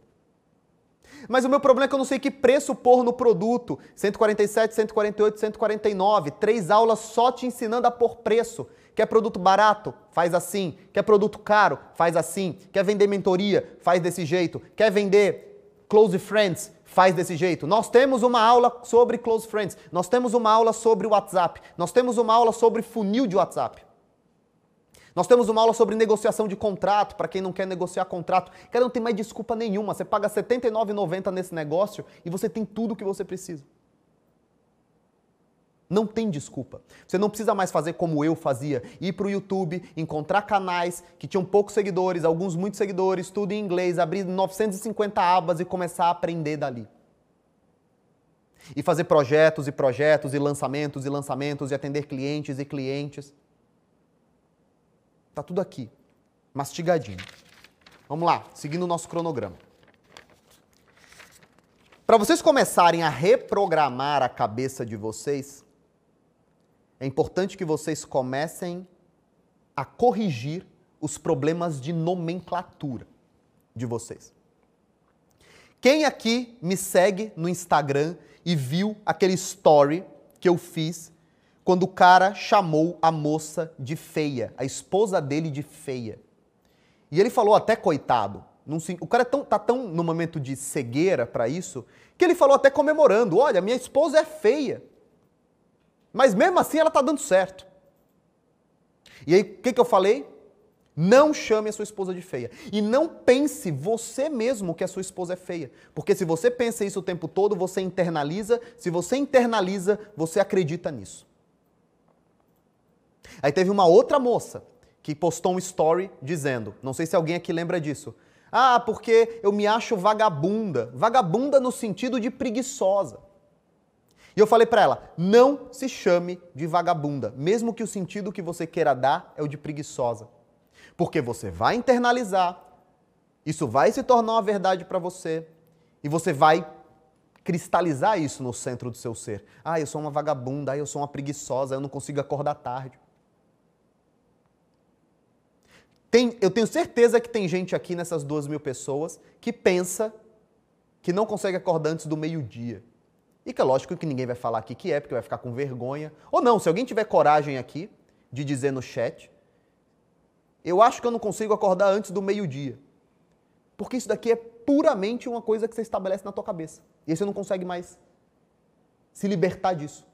Mas o meu problema é que eu não sei que preço pôr no produto. 147, 148, 149. Três aulas só te ensinando a pôr preço. Quer produto barato? Faz assim. Quer produto caro? Faz assim. Quer vender mentoria? Faz desse jeito. Quer vender close friends? Faz desse jeito. Nós temos uma aula sobre close friends. Nós temos uma aula sobre WhatsApp. Nós temos uma aula sobre funil de WhatsApp. Nós temos uma aula sobre negociação de contrato, para quem não quer negociar contrato. Cara, não tem mais desculpa nenhuma. Você paga R$ 79,90 nesse negócio e você tem tudo o que você precisa. Não tem desculpa. Você não precisa mais fazer como eu fazia, ir para o YouTube, encontrar canais que tinham poucos seguidores, alguns muitos seguidores, tudo em inglês, abrir 950 abas e começar a aprender dali. E fazer projetos e projetos e lançamentos e lançamentos e atender clientes e clientes. Tá tudo aqui, mastigadinho. Vamos lá, seguindo o nosso cronograma. Para vocês começarem a reprogramar a cabeça de vocês, é importante que vocês comecem a corrigir os problemas de nomenclatura de vocês. Quem aqui me segue no Instagram e viu aquele story que eu fiz quando o cara chamou a moça de feia, a esposa dele de feia. E ele falou até coitado. o cara é tão, tá tão no momento de cegueira para isso que ele falou até comemorando: olha, minha esposa é feia. Mas mesmo assim ela tá dando certo. E aí, o que, que eu falei? Não chame a sua esposa de feia. E não pense você mesmo que a sua esposa é feia. Porque se você pensa isso o tempo todo, você internaliza. Se você internaliza, você acredita nisso. Aí teve uma outra moça que postou um story dizendo: não sei se alguém aqui lembra disso. Ah, porque eu me acho vagabunda. Vagabunda no sentido de preguiçosa. E eu falei para ela: não se chame de vagabunda, mesmo que o sentido que você queira dar é o de preguiçosa. Porque você vai internalizar, isso vai se tornar uma verdade para você e você vai cristalizar isso no centro do seu ser. Ah, eu sou uma vagabunda, ah, eu sou uma preguiçosa, eu não consigo acordar tarde. Tem, eu tenho certeza que tem gente aqui nessas duas mil pessoas que pensa que não consegue acordar antes do meio-dia. E que é lógico que ninguém vai falar aqui que é, porque vai ficar com vergonha. Ou não, se alguém tiver coragem aqui de dizer no chat, eu acho que eu não consigo acordar antes do meio-dia. Porque isso daqui é puramente uma coisa que você estabelece na tua cabeça. E aí você não consegue mais se libertar disso.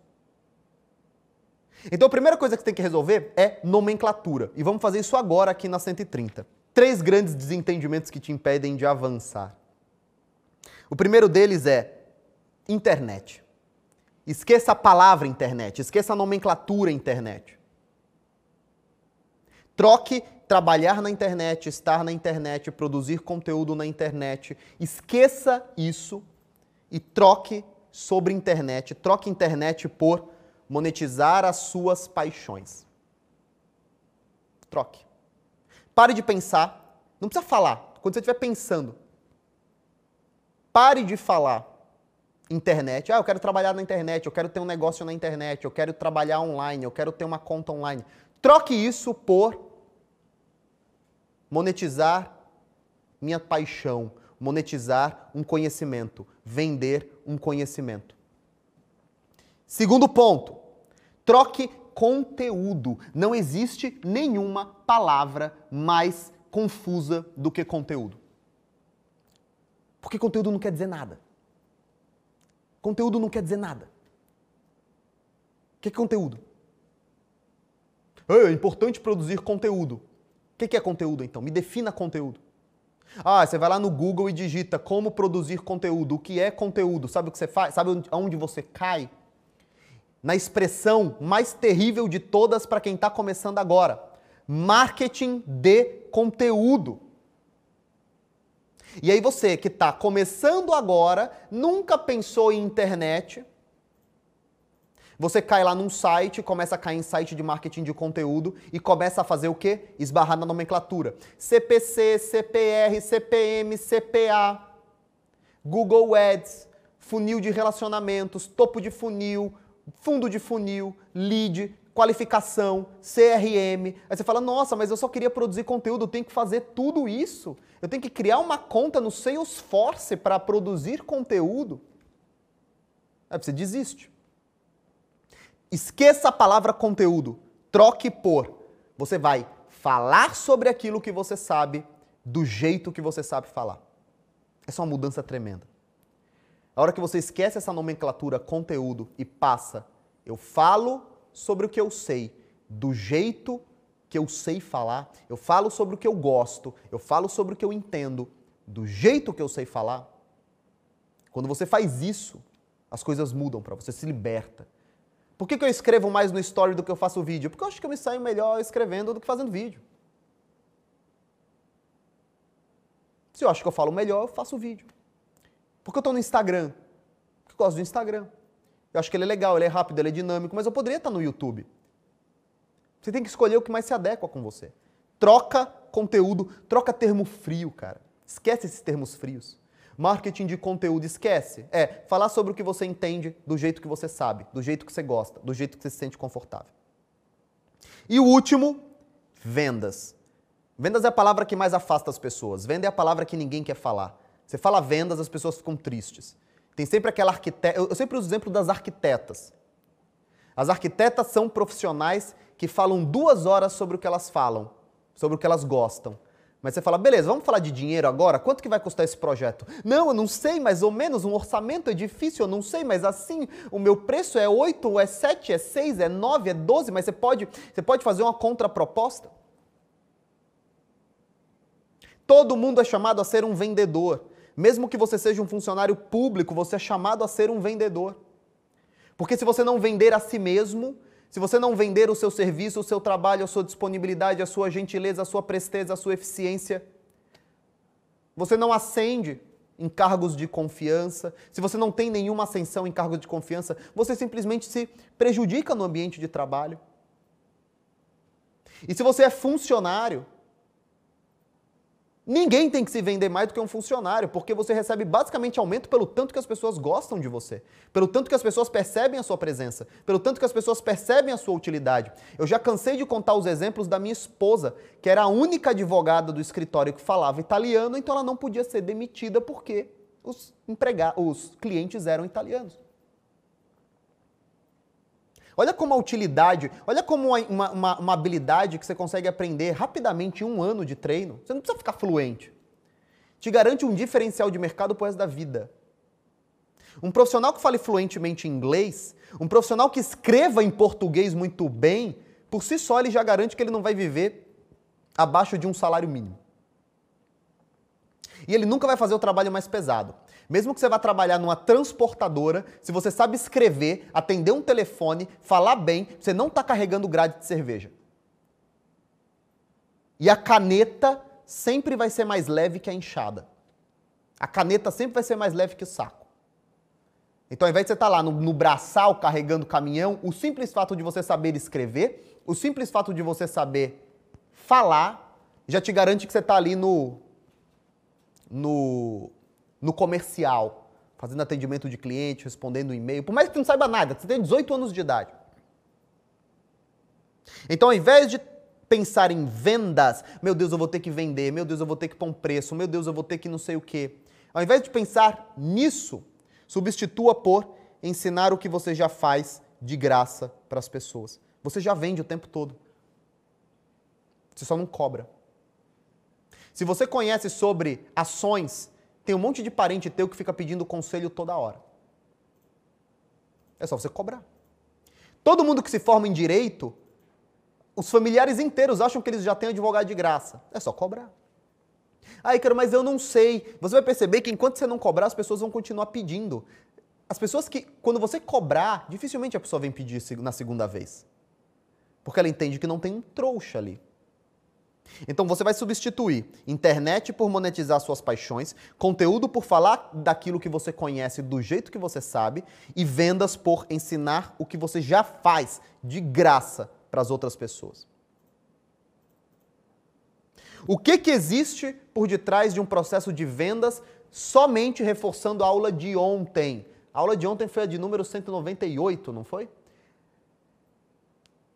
Então a primeira coisa que você tem que resolver é nomenclatura. E vamos fazer isso agora aqui na 130. Três grandes desentendimentos que te impedem de avançar. O primeiro deles é internet. Esqueça a palavra internet, esqueça a nomenclatura internet. Troque trabalhar na internet, estar na internet, produzir conteúdo na internet. Esqueça isso e troque sobre internet. Troque internet por monetizar as suas paixões. Troque. Pare de pensar. Não precisa falar. Quando você estiver pensando, pare de falar internet. Ah, eu quero trabalhar na internet, eu quero ter um negócio na internet, eu quero trabalhar online, eu quero ter uma conta online. Troque isso por monetizar minha paixão, monetizar um conhecimento, vender um conhecimento. Segundo ponto, troque conteúdo. Não existe nenhuma palavra mais confusa do que conteúdo. Porque conteúdo não quer dizer nada. Conteúdo não quer dizer nada. O que é conteúdo? É importante produzir conteúdo. O que é conteúdo então? Me defina conteúdo. Ah, você vai lá no Google e digita como produzir conteúdo. O que é conteúdo? Sabe o que você faz? Sabe aonde você cai? Na expressão mais terrível de todas para quem está começando agora: marketing de conteúdo. E aí você que está começando agora, nunca pensou em internet, você cai lá num site, começa a cair em site de marketing de conteúdo e começa a fazer o quê? Esbarrar na nomenclatura. CPC, CPR, CPM, CPA, Google Ads, funil de relacionamentos, topo de funil, fundo de funil, lead, qualificação, CRM. Aí você fala, nossa, mas eu só queria produzir conteúdo, eu tenho que fazer tudo isso. Eu tenho que criar uma conta no Salesforce para produzir conteúdo. Aí você desiste. Esqueça a palavra conteúdo. Troque por. Você vai falar sobre aquilo que você sabe do jeito que você sabe falar. Essa é uma mudança tremenda. A hora que você esquece essa nomenclatura conteúdo e passa, eu falo sobre o que eu sei, do jeito que eu sei falar, eu falo sobre o que eu gosto, eu falo sobre o que eu entendo, do jeito que eu sei falar. Quando você faz isso, as coisas mudam para você, se liberta. Por que, que eu escrevo mais no story do que eu faço vídeo? Porque eu acho que eu me saio melhor escrevendo do que fazendo vídeo. Se eu acho que eu falo melhor, eu faço vídeo. Por que eu estou no Instagram? Porque eu gosto do Instagram. Eu acho que ele é legal, ele é rápido, ele é dinâmico, mas eu poderia estar no YouTube. Você tem que escolher o que mais se adequa com você. Troca conteúdo, troca termo frio, cara. Esquece esses termos frios. Marketing de conteúdo, esquece. É falar sobre o que você entende do jeito que você sabe, do jeito que você gosta, do jeito que você se sente confortável. E o último, vendas. Vendas é a palavra que mais afasta as pessoas. Venda é a palavra que ninguém quer falar. Você fala vendas, as pessoas ficam tristes. Tem sempre aquela arquiteta. Eu sempre uso o exemplo das arquitetas. As arquitetas são profissionais que falam duas horas sobre o que elas falam, sobre o que elas gostam. Mas você fala, beleza, vamos falar de dinheiro agora? Quanto que vai custar esse projeto? Não, eu não sei, mais ou menos, um orçamento é difícil, eu não sei, mas assim, o meu preço é 8, é 7, é 6, é 9, é 12, mas você pode, você pode fazer uma contraproposta? Todo mundo é chamado a ser um vendedor. Mesmo que você seja um funcionário público, você é chamado a ser um vendedor. Porque se você não vender a si mesmo, se você não vender o seu serviço, o seu trabalho, a sua disponibilidade, a sua gentileza, a sua presteza, a sua eficiência, você não ascende em cargos de confiança, se você não tem nenhuma ascensão em cargos de confiança, você simplesmente se prejudica no ambiente de trabalho. E se você é funcionário, Ninguém tem que se vender mais do que um funcionário, porque você recebe basicamente aumento pelo tanto que as pessoas gostam de você, pelo tanto que as pessoas percebem a sua presença, pelo tanto que as pessoas percebem a sua utilidade. Eu já cansei de contar os exemplos da minha esposa, que era a única advogada do escritório que falava italiano, então ela não podia ser demitida porque os, empregados, os clientes eram italianos. Olha como a utilidade, olha como uma, uma, uma, habilidade que você consegue aprender rapidamente em um ano de treino. Você não precisa ficar fluente. Te garante um diferencial de mercado pro resto da vida. Um profissional que fale fluentemente inglês, um profissional que escreva em português muito bem, por si só ele já garante que ele não vai viver abaixo de um salário mínimo. E ele nunca vai fazer o trabalho mais pesado. Mesmo que você vá trabalhar numa transportadora, se você sabe escrever, atender um telefone, falar bem, você não está carregando grade de cerveja. E a caneta sempre vai ser mais leve que a enxada. A caneta sempre vai ser mais leve que o saco. Então, ao invés de você estar tá lá no, no braçal carregando caminhão, o simples fato de você saber escrever, o simples fato de você saber falar, já te garante que você está ali no, no no comercial, fazendo atendimento de cliente, respondendo e-mail, por mais que você não saiba nada, você tem 18 anos de idade. Então, ao invés de pensar em vendas, meu Deus, eu vou ter que vender, meu Deus, eu vou ter que pôr um preço, meu Deus, eu vou ter que não sei o quê. Ao invés de pensar nisso, substitua por ensinar o que você já faz de graça para as pessoas. Você já vende o tempo todo. Você só não cobra. Se você conhece sobre ações tem um monte de parente teu que fica pedindo conselho toda hora. É só você cobrar. Todo mundo que se forma em direito, os familiares inteiros acham que eles já têm advogado de graça. É só cobrar. Ah, Ícaro, mas eu não sei. Você vai perceber que enquanto você não cobrar, as pessoas vão continuar pedindo. As pessoas que, quando você cobrar, dificilmente a pessoa vem pedir na segunda vez. Porque ela entende que não tem um trouxa ali. Então você vai substituir internet por monetizar suas paixões, conteúdo por falar daquilo que você conhece do jeito que você sabe e vendas por ensinar o que você já faz de graça para as outras pessoas. O que, que existe por detrás de um processo de vendas somente reforçando a aula de ontem? A aula de ontem foi a de número 198, não foi?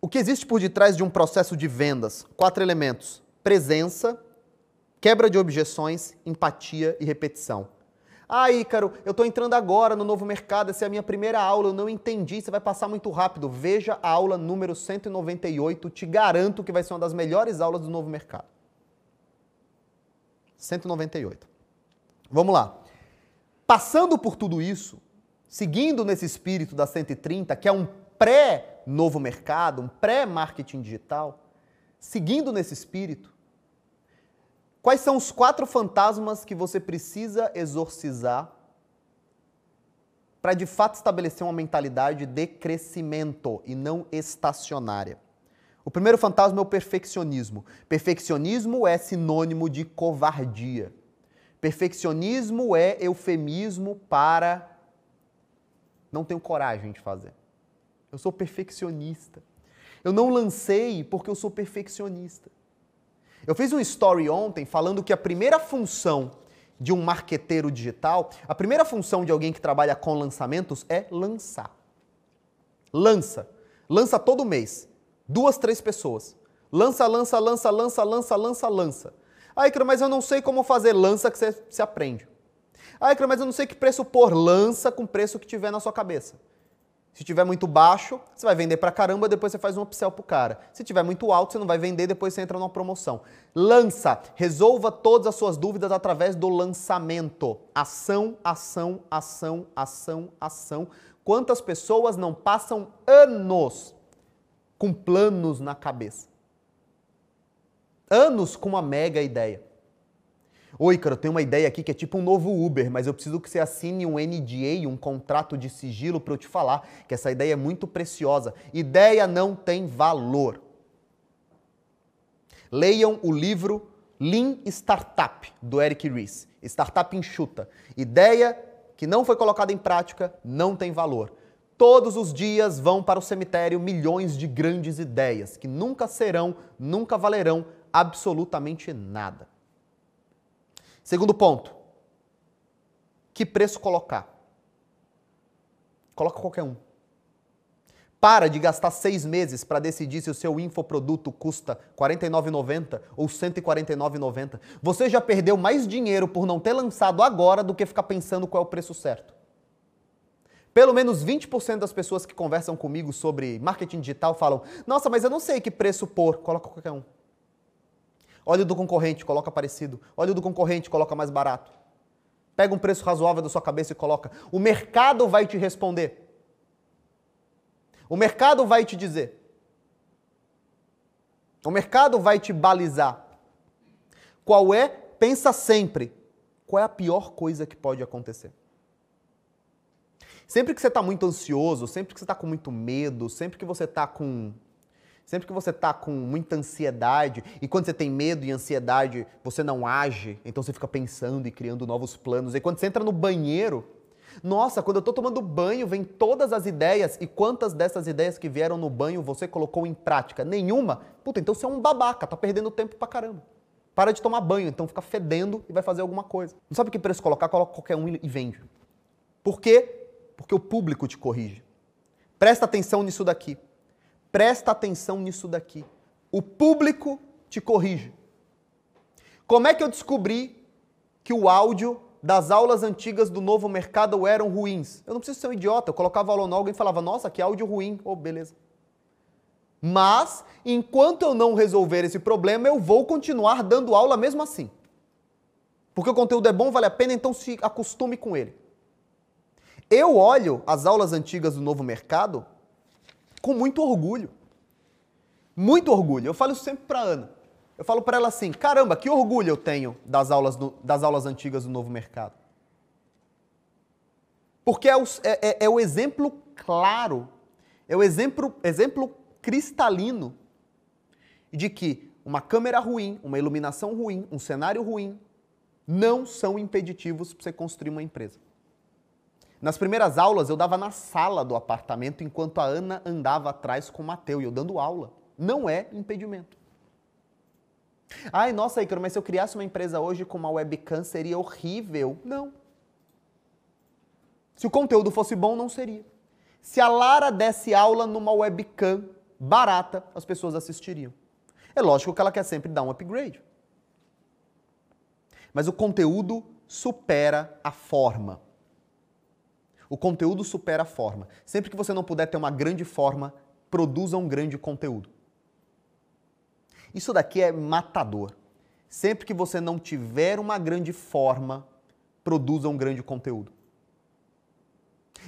O que existe por detrás de um processo de vendas? Quatro elementos presença, quebra de objeções, empatia e repetição. Ah, Ícaro, eu estou entrando agora no novo mercado, essa é a minha primeira aula, eu não entendi, você vai passar muito rápido. Veja a aula número 198, te garanto que vai ser uma das melhores aulas do novo mercado. 198. Vamos lá. Passando por tudo isso, seguindo nesse espírito da 130, que é um pré-novo mercado, um pré-marketing digital, seguindo nesse espírito, Quais são os quatro fantasmas que você precisa exorcizar para de fato estabelecer uma mentalidade de crescimento e não estacionária? O primeiro fantasma é o perfeccionismo. Perfeccionismo é sinônimo de covardia. Perfeccionismo é eufemismo para não tenho coragem de fazer. Eu sou perfeccionista. Eu não lancei porque eu sou perfeccionista. Eu fiz um story ontem falando que a primeira função de um marqueteiro digital, a primeira função de alguém que trabalha com lançamentos é lançar. Lança. Lança todo mês. Duas, três pessoas. Lança, lança, lança, lança, lança, lança, lança. Aí, mas eu não sei como fazer lança que você se aprende. Ah, mas eu não sei que preço pôr. Lança com o preço que tiver na sua cabeça. Se tiver muito baixo, você vai vender pra caramba, depois você faz um upsell pro cara. Se tiver muito alto, você não vai vender, depois você entra numa promoção. Lança, resolva todas as suas dúvidas através do lançamento. Ação, ação, ação, ação, ação. Quantas pessoas não passam anos com planos na cabeça? Anos com uma mega ideia. Oi, cara, eu tenho uma ideia aqui que é tipo um novo Uber, mas eu preciso que você assine um NDA, um contrato de sigilo para eu te falar que essa ideia é muito preciosa. Ideia não tem valor. Leiam o livro Lean Startup do Eric Ries. Startup enxuta. Ideia que não foi colocada em prática não tem valor. Todos os dias vão para o cemitério milhões de grandes ideias que nunca serão, nunca valerão absolutamente nada. Segundo ponto. Que preço colocar? Coloca qualquer um. Para de gastar seis meses para decidir se o seu infoproduto custa R$ 49,90 ou R$ 149,90. Você já perdeu mais dinheiro por não ter lançado agora do que ficar pensando qual é o preço certo. Pelo menos 20% das pessoas que conversam comigo sobre marketing digital falam: Nossa, mas eu não sei que preço pôr. Coloca qualquer um. Olha o do concorrente, coloca parecido. Olha o do concorrente, coloca mais barato. Pega um preço razoável da sua cabeça e coloca. O mercado vai te responder. O mercado vai te dizer. O mercado vai te balizar. Qual é? Pensa sempre. Qual é a pior coisa que pode acontecer? Sempre que você está muito ansioso, sempre que você está com muito medo, sempre que você está com Sempre que você está com muita ansiedade, e quando você tem medo e ansiedade, você não age, então você fica pensando e criando novos planos. E quando você entra no banheiro, nossa, quando eu estou tomando banho, vem todas as ideias, e quantas dessas ideias que vieram no banho você colocou em prática? Nenhuma? Puta, então você é um babaca, tá perdendo tempo pra caramba. Para de tomar banho, então fica fedendo e vai fazer alguma coisa. Não sabe que preço colocar? Coloca qualquer um e vende. Por quê? Porque o público te corrige. Presta atenção nisso daqui. Presta atenção nisso daqui. O público te corrige. Como é que eu descobri que o áudio das aulas antigas do novo mercado eram ruins? Eu não preciso ser um idiota. Eu colocava aula no alguém e falava, nossa, que áudio ruim. Oh, beleza. Mas, enquanto eu não resolver esse problema, eu vou continuar dando aula mesmo assim. Porque o conteúdo é bom, vale a pena, então se acostume com ele. Eu olho as aulas antigas do novo mercado com muito orgulho. Muito orgulho. Eu falo isso sempre para Ana. Eu falo para ela assim: caramba, que orgulho eu tenho das aulas, do, das aulas antigas do novo mercado. Porque é o, é, é, é o exemplo claro, é o exemplo, exemplo cristalino de que uma câmera ruim, uma iluminação ruim, um cenário ruim, não são impeditivos para você construir uma empresa. Nas primeiras aulas eu dava na sala do apartamento enquanto a Ana andava atrás com o Mateu e eu dando aula. Não é impedimento. Ai, nossa, Icaro, mas se eu criasse uma empresa hoje com uma webcam seria horrível. Não. Se o conteúdo fosse bom, não seria. Se a Lara desse aula numa webcam barata, as pessoas assistiriam. É lógico que ela quer sempre dar um upgrade. Mas o conteúdo supera a forma. O conteúdo supera a forma. Sempre que você não puder ter uma grande forma, produza um grande conteúdo. Isso daqui é matador. Sempre que você não tiver uma grande forma, produza um grande conteúdo.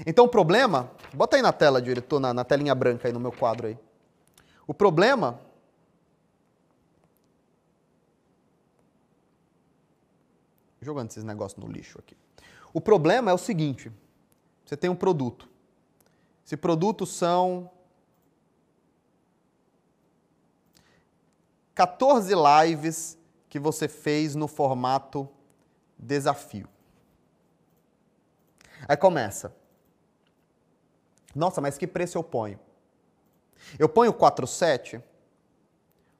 Então o problema, bota aí na tela, diretor, na, na telinha branca aí no meu quadro aí. O problema jogando esses negócios no lixo aqui. O problema é o seguinte: você tem um produto. Esse produto são 14 lives que você fez no formato desafio. Aí começa. Nossa, mas que preço eu ponho? Eu ponho 47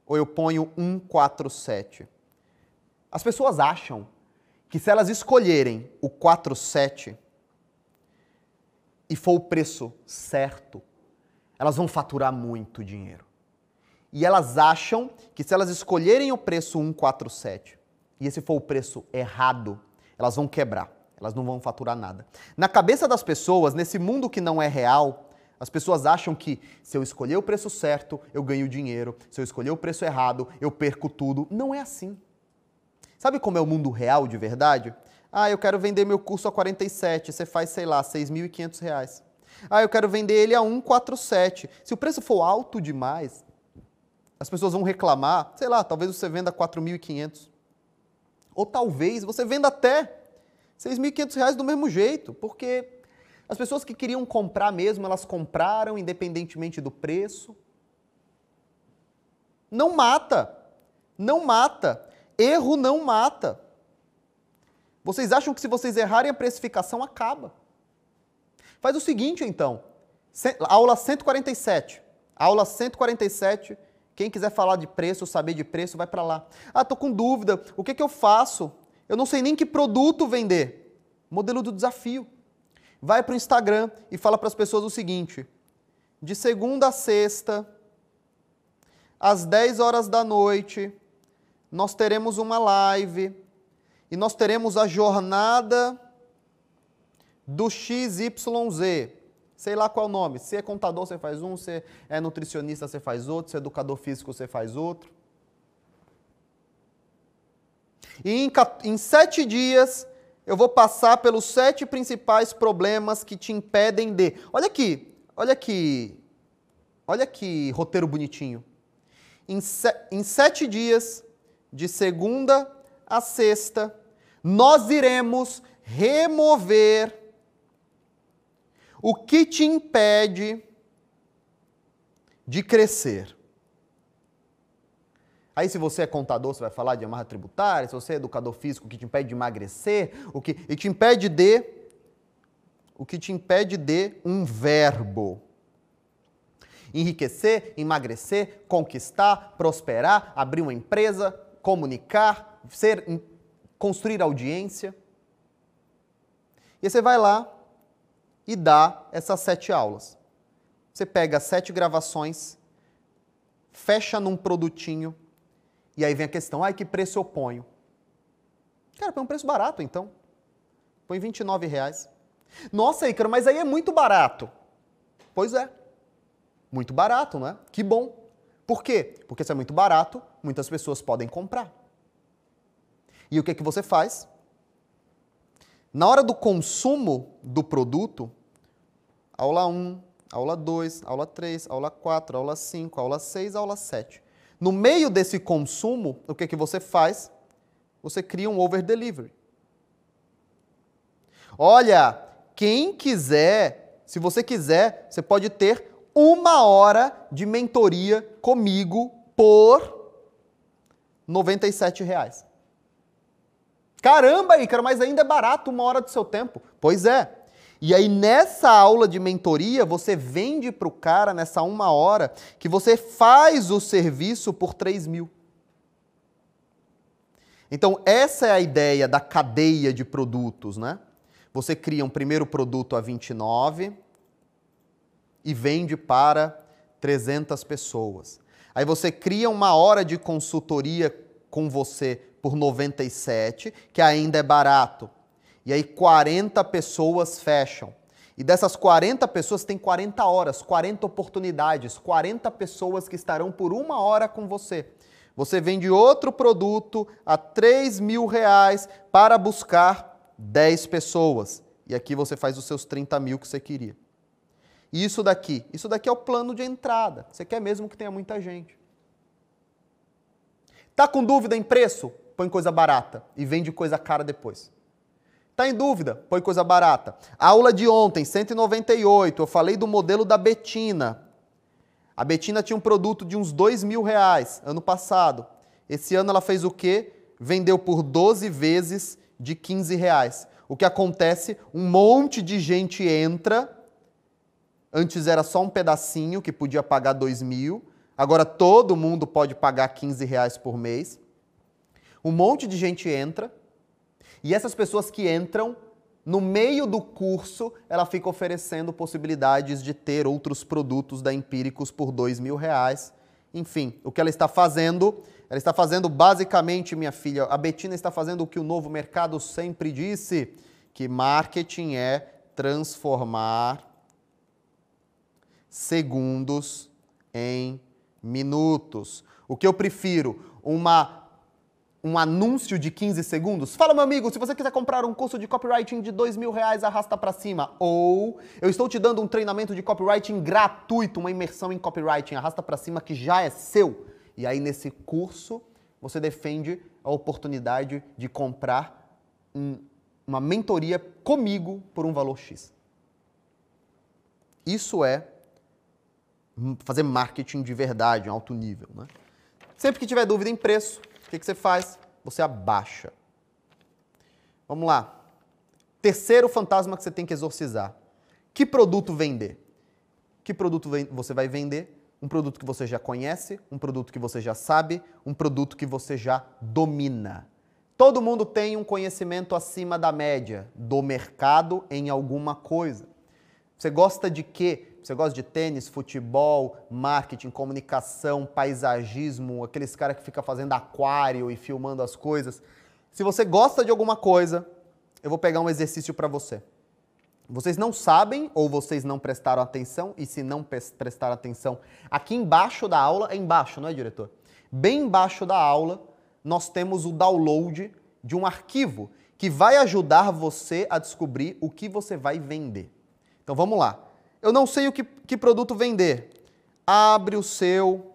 ou eu ponho 147? As pessoas acham que se elas escolherem o 47, e for o preço certo, elas vão faturar muito dinheiro. E elas acham que se elas escolherem o preço 147 e esse for o preço errado, elas vão quebrar. Elas não vão faturar nada. Na cabeça das pessoas, nesse mundo que não é real, as pessoas acham que se eu escolher o preço certo, eu ganho dinheiro. Se eu escolher o preço errado, eu perco tudo. Não é assim. Sabe como é o mundo real de verdade? Ah, eu quero vender meu curso a 47, você faz, sei lá, 6.500 reais. Ah, eu quero vender ele a 147. Se o preço for alto demais, as pessoas vão reclamar, sei lá, talvez você venda 4.500. Ou talvez você venda até 6.500 reais do mesmo jeito, porque as pessoas que queriam comprar mesmo, elas compraram independentemente do preço. Não mata. Não mata. Erro não mata. Vocês acham que se vocês errarem a precificação, acaba. Faz o seguinte, então. Aula 147. Aula 147. Quem quiser falar de preço, saber de preço, vai para lá. Ah, tô com dúvida. O que, que eu faço? Eu não sei nem que produto vender. Modelo do desafio. Vai para o Instagram e fala para as pessoas o seguinte: de segunda a sexta, às 10 horas da noite, nós teremos uma live e nós teremos a jornada do XYZ. Sei lá qual é o nome. Se é contador, você faz um. Se é nutricionista, você faz outro. Se é educador físico, você faz outro. E em, em sete dias eu vou passar pelos sete principais problemas que te impedem de. Olha aqui, olha aqui, olha aqui, roteiro bonitinho. Em, se... em sete dias, de segunda a sexta, nós iremos remover o que te impede de crescer. Aí, se você é contador, você vai falar de amarra tributária, se você é educador físico, o que te impede de emagrecer, o que e te impede de o que te impede de um verbo. Enriquecer, emagrecer, conquistar, prosperar, abrir uma empresa, comunicar, ser construir audiência. E você vai lá e dá essas sete aulas. Você pega sete gravações, fecha num produtinho, e aí vem a questão, ai, que preço eu ponho? Cara, põe um preço barato então. Põe 29 reais. Nossa, Ícaro, mas aí é muito barato. Pois é. Muito barato, não é? Que bom. Por quê? Porque se é muito barato, muitas pessoas podem comprar. E o que, é que você faz? Na hora do consumo do produto, aula 1, aula 2, aula 3, aula 4, aula 5, aula 6, aula 7. No meio desse consumo, o que, que você faz? Você cria um over delivery. Olha, quem quiser, se você quiser, você pode ter uma hora de mentoria comigo por 97 reais. Caramba, Ícaro, mas ainda é barato uma hora do seu tempo. Pois é. E aí, nessa aula de mentoria, você vende para o cara, nessa uma hora, que você faz o serviço por 3 mil. Então, essa é a ideia da cadeia de produtos, né? Você cria um primeiro produto a 29 e vende para 300 pessoas. Aí você cria uma hora de consultoria com você por 97, que ainda é barato. E aí 40 pessoas fecham. E dessas 40 pessoas tem 40 horas, 40 oportunidades, 40 pessoas que estarão por uma hora com você. Você vende outro produto a 3 mil reais para buscar 10 pessoas. E aqui você faz os seus 30 mil que você queria. E isso daqui? Isso daqui é o plano de entrada. Você quer mesmo que tenha muita gente. Tá com dúvida em preço? Põe coisa barata e vende coisa cara depois. Tá em dúvida? Põe coisa barata. A aula de ontem, 198, eu falei do modelo da Betina. A Betina tinha um produto de uns dois mil reais ano passado. Esse ano ela fez o quê? Vendeu por 12 vezes de 15 reais. O que acontece? Um monte de gente entra. Antes era só um pedacinho que podia pagar 2 mil. Agora todo mundo pode pagar 15 reais por mês. Um monte de gente entra e essas pessoas que entram, no meio do curso, ela fica oferecendo possibilidades de ter outros produtos da Empíricos por dois mil reais. Enfim, o que ela está fazendo? Ela está fazendo basicamente, minha filha, a Betina está fazendo o que o novo mercado sempre disse, que marketing é transformar segundos em minutos. O que eu prefiro? Uma um anúncio de 15 segundos? Fala, meu amigo, se você quiser comprar um curso de copywriting de dois mil reais, arrasta para cima. Ou eu estou te dando um treinamento de copywriting gratuito, uma imersão em copywriting, arrasta para cima que já é seu. E aí nesse curso você defende a oportunidade de comprar um, uma mentoria comigo por um valor X. Isso é fazer marketing de verdade, em alto nível. Né? Sempre que tiver dúvida em preço, o que, que você faz? Você abaixa. Vamos lá. Terceiro fantasma que você tem que exorcizar. Que produto vender? Que produto você vai vender? Um produto que você já conhece, um produto que você já sabe, um produto que você já domina. Todo mundo tem um conhecimento acima da média do mercado em alguma coisa. Você gosta de quê? Você gosta de tênis, futebol, marketing, comunicação, paisagismo, aqueles caras que fica fazendo aquário e filmando as coisas. Se você gosta de alguma coisa, eu vou pegar um exercício para você. Vocês não sabem ou vocês não prestaram atenção, e se não prestaram atenção, aqui embaixo da aula, é embaixo, não é, diretor? Bem embaixo da aula, nós temos o download de um arquivo que vai ajudar você a descobrir o que você vai vender. Então vamos lá. Eu não sei o que, que produto vender. Abre o seu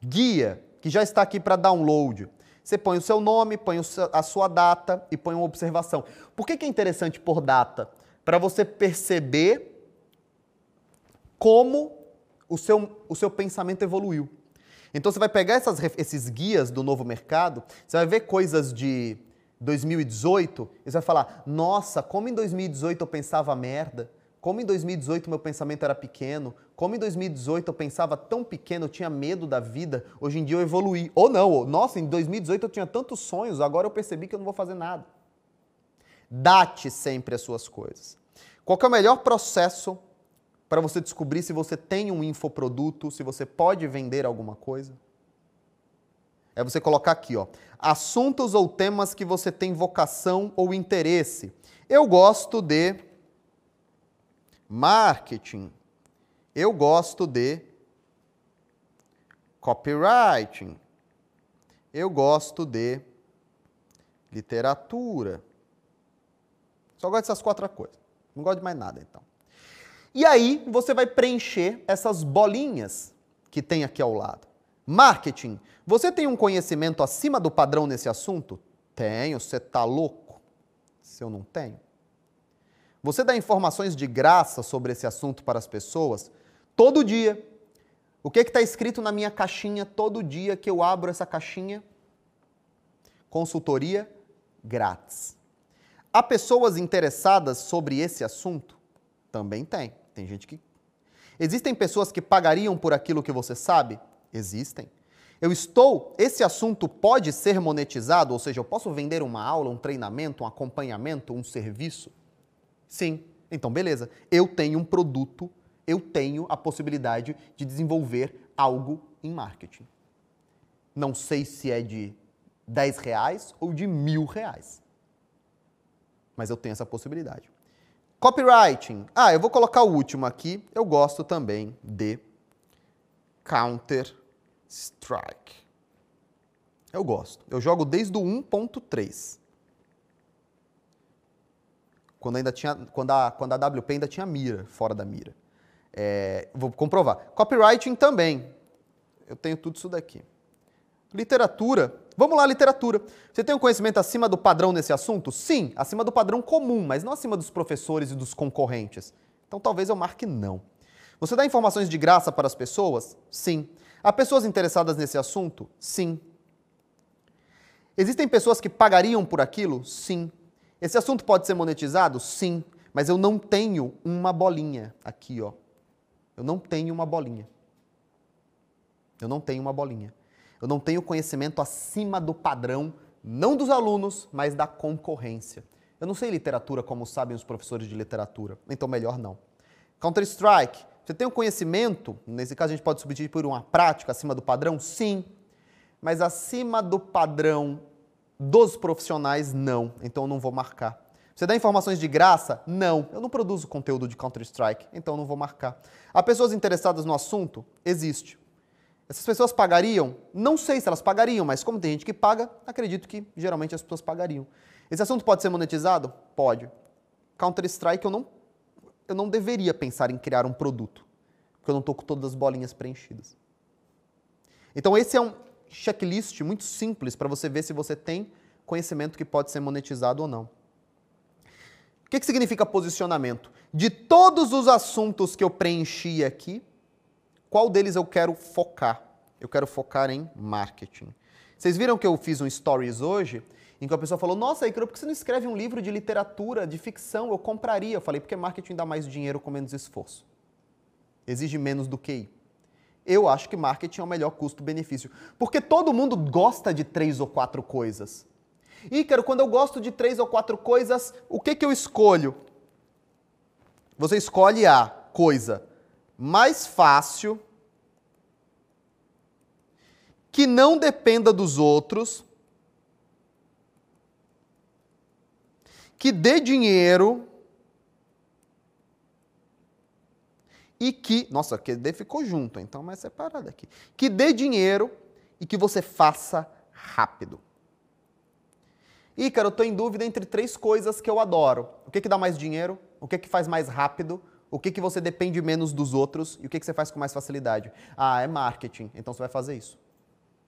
guia, que já está aqui para download. Você põe o seu nome, põe a sua data e põe uma observação. Por que, que é interessante por data? Para você perceber como o seu, o seu pensamento evoluiu. Então você vai pegar essas, esses guias do novo mercado, você vai ver coisas de 2018 e você vai falar: nossa, como em 2018 eu pensava merda. Como em 2018 meu pensamento era pequeno, como em 2018 eu pensava tão pequeno, eu tinha medo da vida, hoje em dia eu evoluí. Ou não, nossa, em 2018 eu tinha tantos sonhos, agora eu percebi que eu não vou fazer nada. Date sempre as suas coisas. Qual é o melhor processo para você descobrir se você tem um infoproduto, se você pode vender alguma coisa? É você colocar aqui, ó, assuntos ou temas que você tem vocação ou interesse. Eu gosto de Marketing. Eu gosto de copywriting. Eu gosto de literatura. Só gosto dessas quatro coisas. Não gosto de mais nada, então. E aí você vai preencher essas bolinhas que tem aqui ao lado. Marketing. Você tem um conhecimento acima do padrão nesse assunto? Tenho. Você tá louco? Se eu não tenho. Você dá informações de graça sobre esse assunto para as pessoas todo dia. O que está escrito na minha caixinha todo dia que eu abro essa caixinha? Consultoria grátis. Há pessoas interessadas sobre esse assunto? Também tem. Tem gente que. Existem pessoas que pagariam por aquilo que você sabe? Existem. Eu estou. Esse assunto pode ser monetizado, ou seja, eu posso vender uma aula, um treinamento, um acompanhamento, um serviço? Sim. Então, beleza. Eu tenho um produto, eu tenho a possibilidade de desenvolver algo em marketing. Não sei se é de 10 reais ou de mil reais. Mas eu tenho essa possibilidade. Copywriting. Ah, eu vou colocar o último aqui. Eu gosto também de Counter Strike. Eu gosto. Eu jogo desde o 1.3 quando ainda tinha, quando a, quando a WP ainda tinha mira, fora da mira. É, vou comprovar. Copywriting também. Eu tenho tudo isso daqui. Literatura. Vamos lá, literatura. Você tem um conhecimento acima do padrão nesse assunto? Sim, acima do padrão comum, mas não acima dos professores e dos concorrentes. Então talvez eu marque não. Você dá informações de graça para as pessoas? Sim. Há pessoas interessadas nesse assunto? Sim. Existem pessoas que pagariam por aquilo? Sim. Esse assunto pode ser monetizado? Sim, mas eu não tenho uma bolinha aqui, ó. Eu não tenho uma bolinha. Eu não tenho uma bolinha. Eu não tenho conhecimento acima do padrão, não dos alunos, mas da concorrência. Eu não sei literatura como sabem os professores de literatura, então melhor não. Counter-Strike, você tem um conhecimento, nesse caso a gente pode substituir por uma prática acima do padrão? Sim, mas acima do padrão dos profissionais, não. Então eu não vou marcar. Você dá informações de graça? Não, eu não produzo conteúdo de Counter-Strike, então não vou marcar. Há pessoas interessadas no assunto? Existe. Essas pessoas pagariam? Não sei se elas pagariam, mas como tem gente que paga, acredito que geralmente as pessoas pagariam. Esse assunto pode ser monetizado? Pode. Counter-Strike eu não, eu não deveria pensar em criar um produto, porque eu não estou com todas as bolinhas preenchidas. Então esse é um checklist muito simples para você ver se você tem conhecimento que pode ser monetizado ou não. O que, que significa posicionamento? De todos os assuntos que eu preenchi aqui, qual deles eu quero focar? Eu quero focar em marketing. Vocês viram que eu fiz um stories hoje em que a pessoa falou: Nossa, Icaro, por que você não escreve um livro de literatura, de ficção? Eu compraria. Eu falei: Porque marketing dá mais dinheiro com menos esforço. Exige menos do ir. Eu acho que marketing é o melhor custo-benefício. Porque todo mundo gosta de três ou quatro coisas. Ícaro, quando eu gosto de três ou quatro coisas, o que, que eu escolho? Você escolhe a coisa mais fácil, que não dependa dos outros, que dê dinheiro e que. Nossa, que dê ficou junto, então mais separado aqui. Que dê dinheiro e que você faça rápido. Ícaro, eu estou em dúvida entre três coisas que eu adoro. O que, que dá mais dinheiro? O que, que faz mais rápido? O que, que você depende menos dos outros? E o que, que você faz com mais facilidade? Ah, é marketing. Então você vai fazer isso.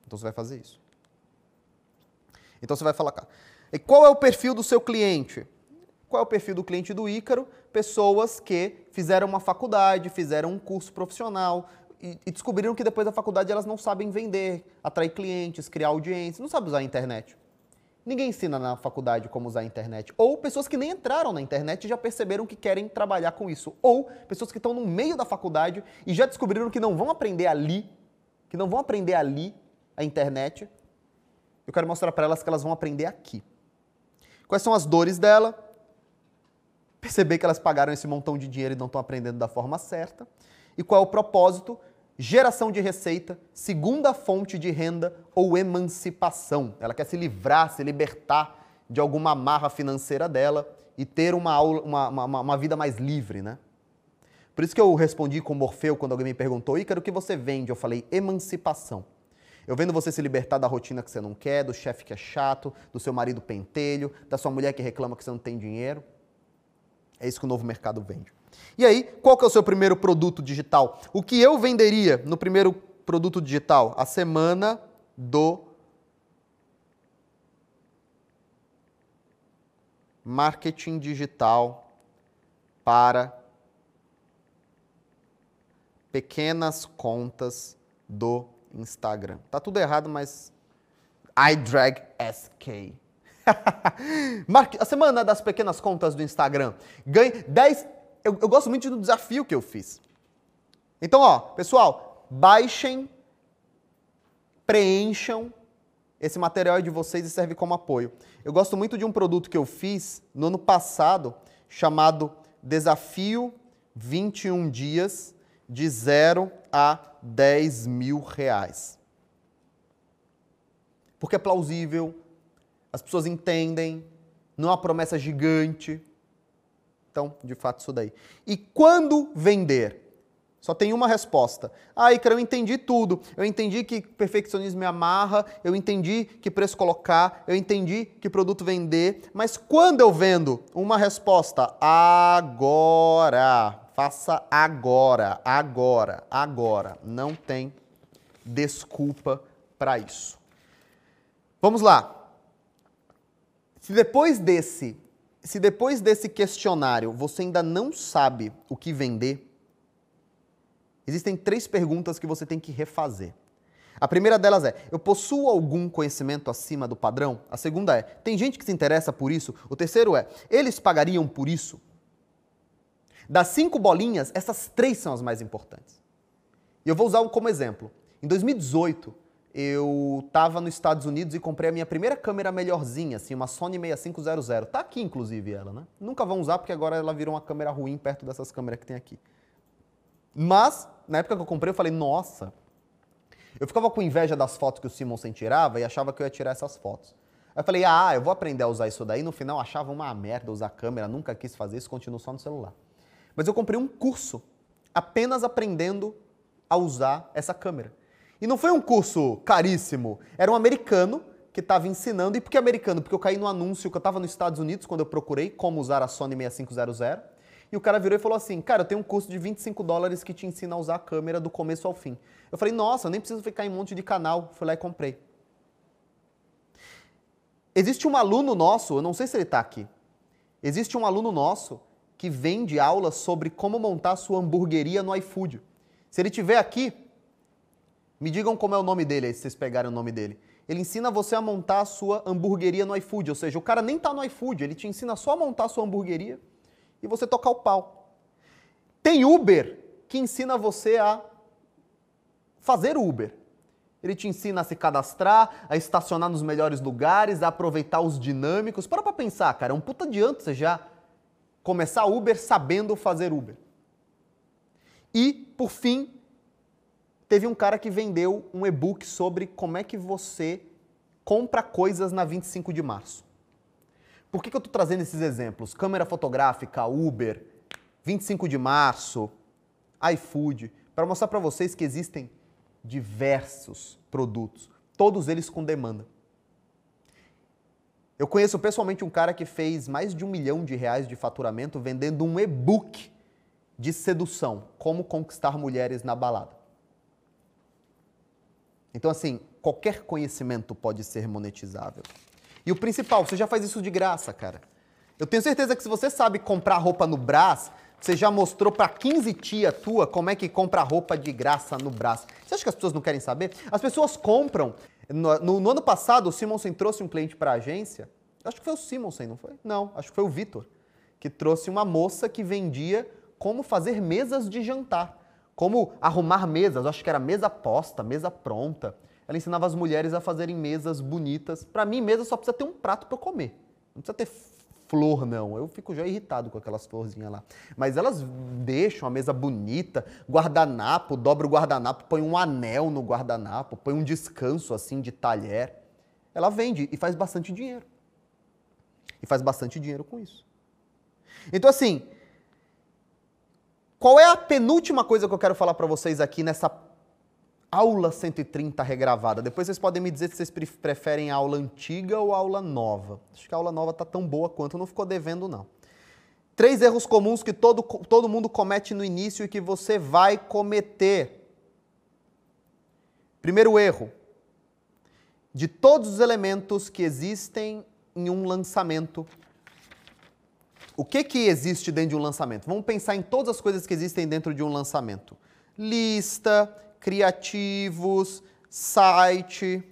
Então você vai fazer isso. Então você vai falar. E qual é o perfil do seu cliente? Qual é o perfil do cliente do Ícaro? Pessoas que fizeram uma faculdade, fizeram um curso profissional e, e descobriram que depois da faculdade elas não sabem vender, atrair clientes, criar audiência, não sabem usar a internet. Ninguém ensina na faculdade como usar a internet. Ou pessoas que nem entraram na internet e já perceberam que querem trabalhar com isso. Ou pessoas que estão no meio da faculdade e já descobriram que não vão aprender ali, que não vão aprender ali a internet. Eu quero mostrar para elas que elas vão aprender aqui. Quais são as dores dela? Perceber que elas pagaram esse montão de dinheiro e não estão aprendendo da forma certa. E qual é o propósito? geração de receita, segunda fonte de renda ou emancipação. Ela quer se livrar, se libertar de alguma amarra financeira dela e ter uma, aula, uma, uma, uma vida mais livre, né? Por isso que eu respondi com Morfeu quando alguém me perguntou, Ícaro, o que você vende? Eu falei, emancipação. Eu vendo você se libertar da rotina que você não quer, do chefe que é chato, do seu marido pentelho, da sua mulher que reclama que você não tem dinheiro. É isso que o novo mercado vende. E aí, qual que é o seu primeiro produto digital? O que eu venderia no primeiro produto digital? A semana do marketing digital para pequenas contas do Instagram. Tá tudo errado, mas iDrag SK. a semana das pequenas contas do Instagram. Ganhe 10 eu, eu gosto muito do desafio que eu fiz. Então, ó, pessoal, baixem, preencham esse material de vocês e serve como apoio. Eu gosto muito de um produto que eu fiz no ano passado, chamado Desafio 21 Dias de 0 a 10 mil reais. Porque é plausível, as pessoas entendem, não é uma promessa gigante. Então, de fato, isso daí. E quando vender? Só tem uma resposta. Ah, Icaro, eu entendi tudo. Eu entendi que perfeccionismo me amarra, eu entendi que preço colocar, eu entendi que produto vender. Mas quando eu vendo? Uma resposta. Agora. Faça agora, agora, agora. Não tem desculpa para isso. Vamos lá. Se depois desse se depois desse questionário você ainda não sabe o que vender, existem três perguntas que você tem que refazer. A primeira delas é: eu possuo algum conhecimento acima do padrão? A segunda é: tem gente que se interessa por isso? O terceiro é: eles pagariam por isso? Das cinco bolinhas, essas três são as mais importantes. E eu vou usar um como exemplo. Em 2018, eu estava nos Estados Unidos e comprei a minha primeira câmera melhorzinha, assim, uma Sony 6500. Tá aqui, inclusive, ela, né? Nunca vão usar porque agora ela virou uma câmera ruim perto dessas câmeras que tem aqui. Mas, na época que eu comprei, eu falei, nossa. Eu ficava com inveja das fotos que o Simonsen tirava e achava que eu ia tirar essas fotos. Aí eu falei, ah, eu vou aprender a usar isso daí. No final achava uma merda usar câmera, nunca quis fazer isso, continuo só no celular. Mas eu comprei um curso apenas aprendendo a usar essa câmera. E não foi um curso caríssimo, era um americano que estava ensinando. E por que americano? Porque eu caí no anúncio que eu estava nos Estados Unidos quando eu procurei como usar a Sony 6500. E o cara virou e falou assim: Cara, eu tenho um curso de 25 dólares que te ensina a usar a câmera do começo ao fim. Eu falei: Nossa, eu nem preciso ficar em um monte de canal. Fui lá e comprei. Existe um aluno nosso, eu não sei se ele está aqui. Existe um aluno nosso que vende aulas sobre como montar sua hamburgueria no iFood. Se ele estiver aqui, me digam como é o nome dele, aí, se vocês pegarem o nome dele. Ele ensina você a montar a sua hamburgueria no iFood, ou seja, o cara nem está no iFood, ele te ensina só a montar a sua hamburgueria e você tocar o pau. Tem Uber que ensina você a fazer Uber. Ele te ensina a se cadastrar, a estacionar nos melhores lugares, a aproveitar os dinâmicos. Para pra pensar, cara, é um puta adianto você já começar Uber sabendo fazer Uber. E, por fim, teve um cara que vendeu um e-book sobre como é que você compra coisas na 25 de março. Por que, que eu estou trazendo esses exemplos? Câmera fotográfica, Uber, 25 de março, iFood, para mostrar para vocês que existem diversos produtos, todos eles com demanda. Eu conheço pessoalmente um cara que fez mais de um milhão de reais de faturamento vendendo um e-book de sedução, como conquistar mulheres na balada. Então, assim, qualquer conhecimento pode ser monetizável. E o principal, você já faz isso de graça, cara. Eu tenho certeza que se você sabe comprar roupa no Brás, você já mostrou para 15 tia tua como é que compra roupa de graça no Brás. Você acha que as pessoas não querem saber? As pessoas compram no, no, no ano passado, o Simonsen trouxe um cliente para a agência. Acho que foi o Simonsen, não foi? Não, acho que foi o Vitor, que trouxe uma moça que vendia como fazer mesas de jantar, como arrumar mesas. Acho que era mesa posta, mesa pronta. Ela ensinava as mulheres a fazerem mesas bonitas. Para mim, mesa só precisa ter um prato para comer. Não precisa ter flor, não. Eu fico já irritado com aquelas florzinhas lá. Mas elas deixam a mesa bonita, guardanapo, dobra o guardanapo, põe um anel no guardanapo, põe um descanso assim de talher. Ela vende e faz bastante dinheiro. E faz bastante dinheiro com isso. Então, assim, qual é a penúltima coisa que eu quero falar para vocês aqui nessa aula 130 regravada. Depois vocês podem me dizer se vocês preferem a aula antiga ou a aula nova. Acho que a aula nova está tão boa quanto, não ficou devendo não. Três erros comuns que todo, todo mundo comete no início e que você vai cometer. Primeiro erro. De todos os elementos que existem em um lançamento, o que, que existe dentro de um lançamento? Vamos pensar em todas as coisas que existem dentro de um lançamento. Lista, criativos, site,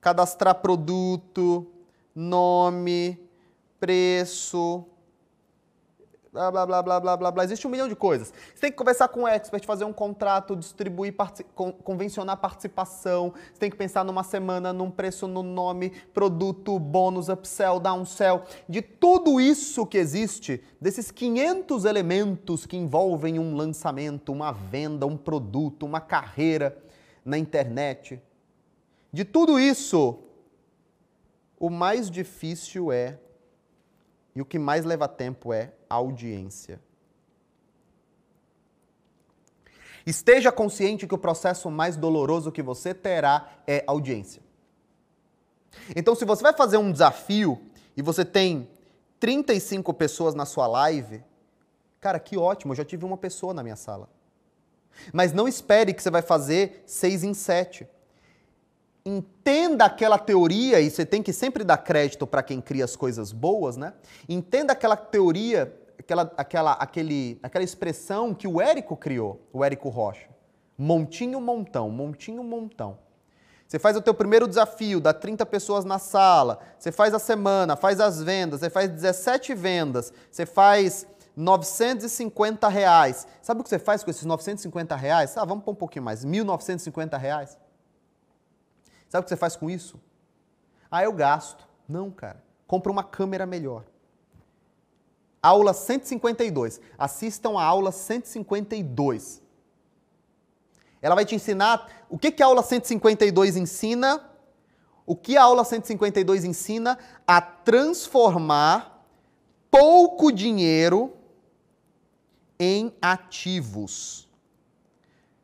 cadastrar produto, nome, preço, blá, blá, blá, blá, blá, blá, blá. Existe um milhão de coisas. Você tem que conversar com o expert, fazer um contrato, distribuir, convencionar participação. Você tem que pensar numa semana, num preço, no nome, produto, bônus, upsell, downsell. De tudo isso que existe, desses 500 elementos que envolvem um lançamento, uma venda, um produto, uma carreira na internet. De tudo isso, o mais difícil é e o que mais leva tempo é audiência. Esteja consciente que o processo mais doloroso que você terá é audiência. Então, se você vai fazer um desafio e você tem 35 pessoas na sua live, cara, que ótimo, eu já tive uma pessoa na minha sala. Mas não espere que você vai fazer seis em sete entenda aquela teoria, e você tem que sempre dar crédito para quem cria as coisas boas, né? Entenda aquela teoria, aquela, aquela, aquele, aquela expressão que o Érico criou, o Érico Rocha. Montinho, montão, montinho, montão. Você faz o teu primeiro desafio, dá 30 pessoas na sala, você faz a semana, faz as vendas, você faz 17 vendas, você faz 950 reais. Sabe o que você faz com esses 950 reais? Ah, vamos pôr um pouquinho mais, 1.950 reais. Sabe o que você faz com isso? Ah, eu gasto. Não, cara. Compra uma câmera melhor. Aula 152. Assistam a aula 152. Ela vai te ensinar o que, que a aula 152 ensina, O que a aula 152 ensina? A transformar pouco dinheiro em ativos.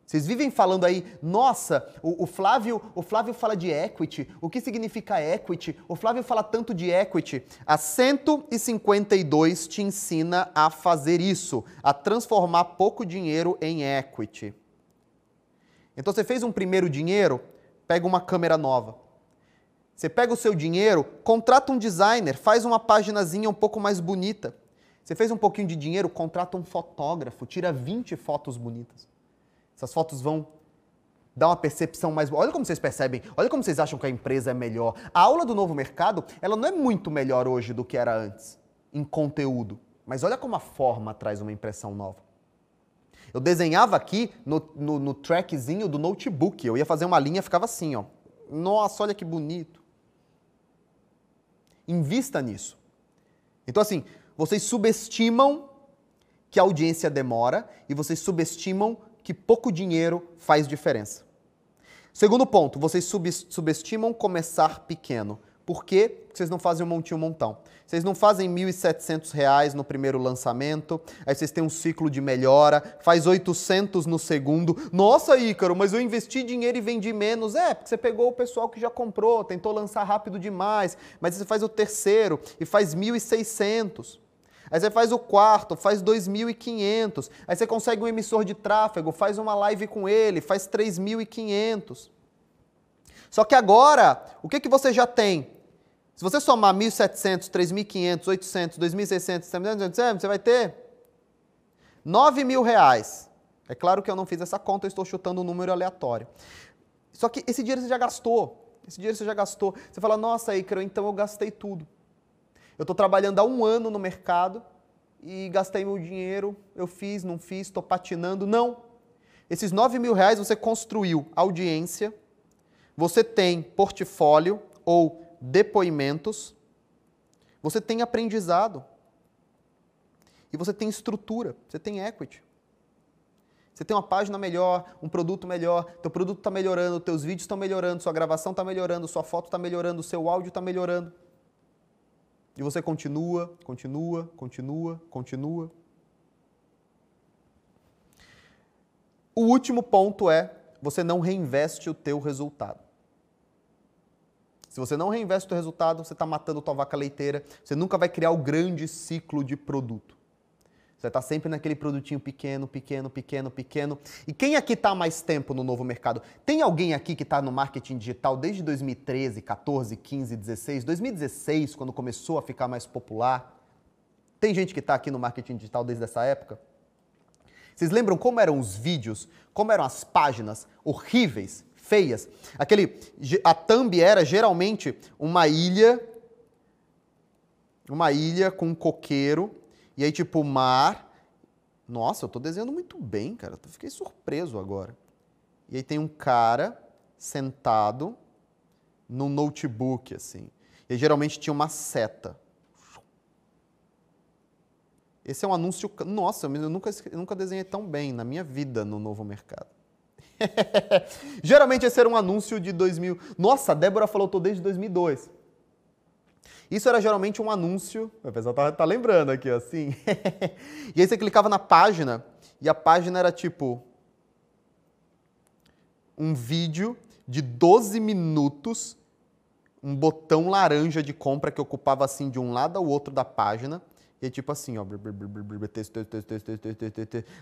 Vocês vivem falando aí, nossa, o, o, Flávio, o Flávio fala de equity. O que significa equity? O Flávio fala tanto de equity. A 152 te ensina a fazer isso, a transformar pouco dinheiro em equity. Então você fez um primeiro dinheiro, pega uma câmera nova. Você pega o seu dinheiro, contrata um designer, faz uma paginazinha um pouco mais bonita. Você fez um pouquinho de dinheiro, contrata um fotógrafo, tira 20 fotos bonitas. Essas fotos vão dar uma percepção mais. Olha como vocês percebem, olha como vocês acham que a empresa é melhor. A aula do novo mercado, ela não é muito melhor hoje do que era antes, em conteúdo. Mas olha como a forma traz uma impressão nova. Eu desenhava aqui no, no, no trackzinho do notebook. Eu ia fazer uma linha, ficava assim, ó. Nossa, olha que bonito. Invista nisso. Então, assim, vocês subestimam que a audiência demora e vocês subestimam que pouco dinheiro faz diferença. Segundo ponto, vocês subestimam começar pequeno. Por quê? Porque vocês não fazem um montinho montão. Vocês não fazem R$ 1.700 no primeiro lançamento, aí vocês têm um ciclo de melhora, faz 800 no segundo. Nossa, Ícaro, mas eu investi dinheiro e vendi menos. É, porque você pegou o pessoal que já comprou, tentou lançar rápido demais, mas você faz o terceiro e faz 1.600. Aí você faz o quarto, faz 2.500. Aí você consegue um emissor de tráfego, faz uma live com ele, faz 3.500. Só que agora, o que, que você já tem? Se você somar 1.700, 3.500, 800, 2.600, você vai ter 9 mil reais. É claro que eu não fiz essa conta, eu estou chutando um número aleatório. Só que esse dinheiro você já gastou. Esse dinheiro você já gastou. Você fala, nossa, Icaro, então eu gastei tudo. Eu estou trabalhando há um ano no mercado e gastei meu dinheiro, eu fiz, não fiz, estou patinando. Não. Esses 9 mil reais você construiu audiência, você tem portfólio ou depoimentos, você tem aprendizado e você tem estrutura, você tem equity. Você tem uma página melhor, um produto melhor, teu produto está melhorando, teus vídeos estão melhorando, sua gravação está melhorando, sua foto está melhorando, seu áudio está melhorando. E você continua, continua, continua, continua. O último ponto é você não reinveste o teu resultado. Se você não reinveste o teu resultado, você está matando tua vaca leiteira, você nunca vai criar o grande ciclo de produto. Você está sempre naquele produtinho pequeno, pequeno, pequeno, pequeno. E quem aqui está mais tempo no novo mercado? Tem alguém aqui que está no marketing digital desde 2013, 14, 15, 16, 2016, quando começou a ficar mais popular? Tem gente que está aqui no marketing digital desde essa época? Vocês lembram como eram os vídeos, como eram as páginas horríveis, feias? Aquele, a thumb era geralmente uma ilha, uma ilha com um coqueiro e aí, tipo, mar. Nossa, eu tô desenhando muito bem, cara. Eu fiquei surpreso agora. E aí tem um cara sentado no notebook, assim. E geralmente tinha uma seta. Esse é um anúncio. Nossa, eu nunca, nunca desenhei tão bem na minha vida no novo mercado. Geralmente esse era um anúncio de 2000. Nossa, a Débora falou, tô desde 2002. Isso era geralmente um anúncio, o pessoal tá, tá lembrando aqui, assim. e aí você clicava na página e a página era tipo um vídeo de 12 minutos, um botão laranja de compra que ocupava assim de um lado ao outro da página. E tipo assim, ó.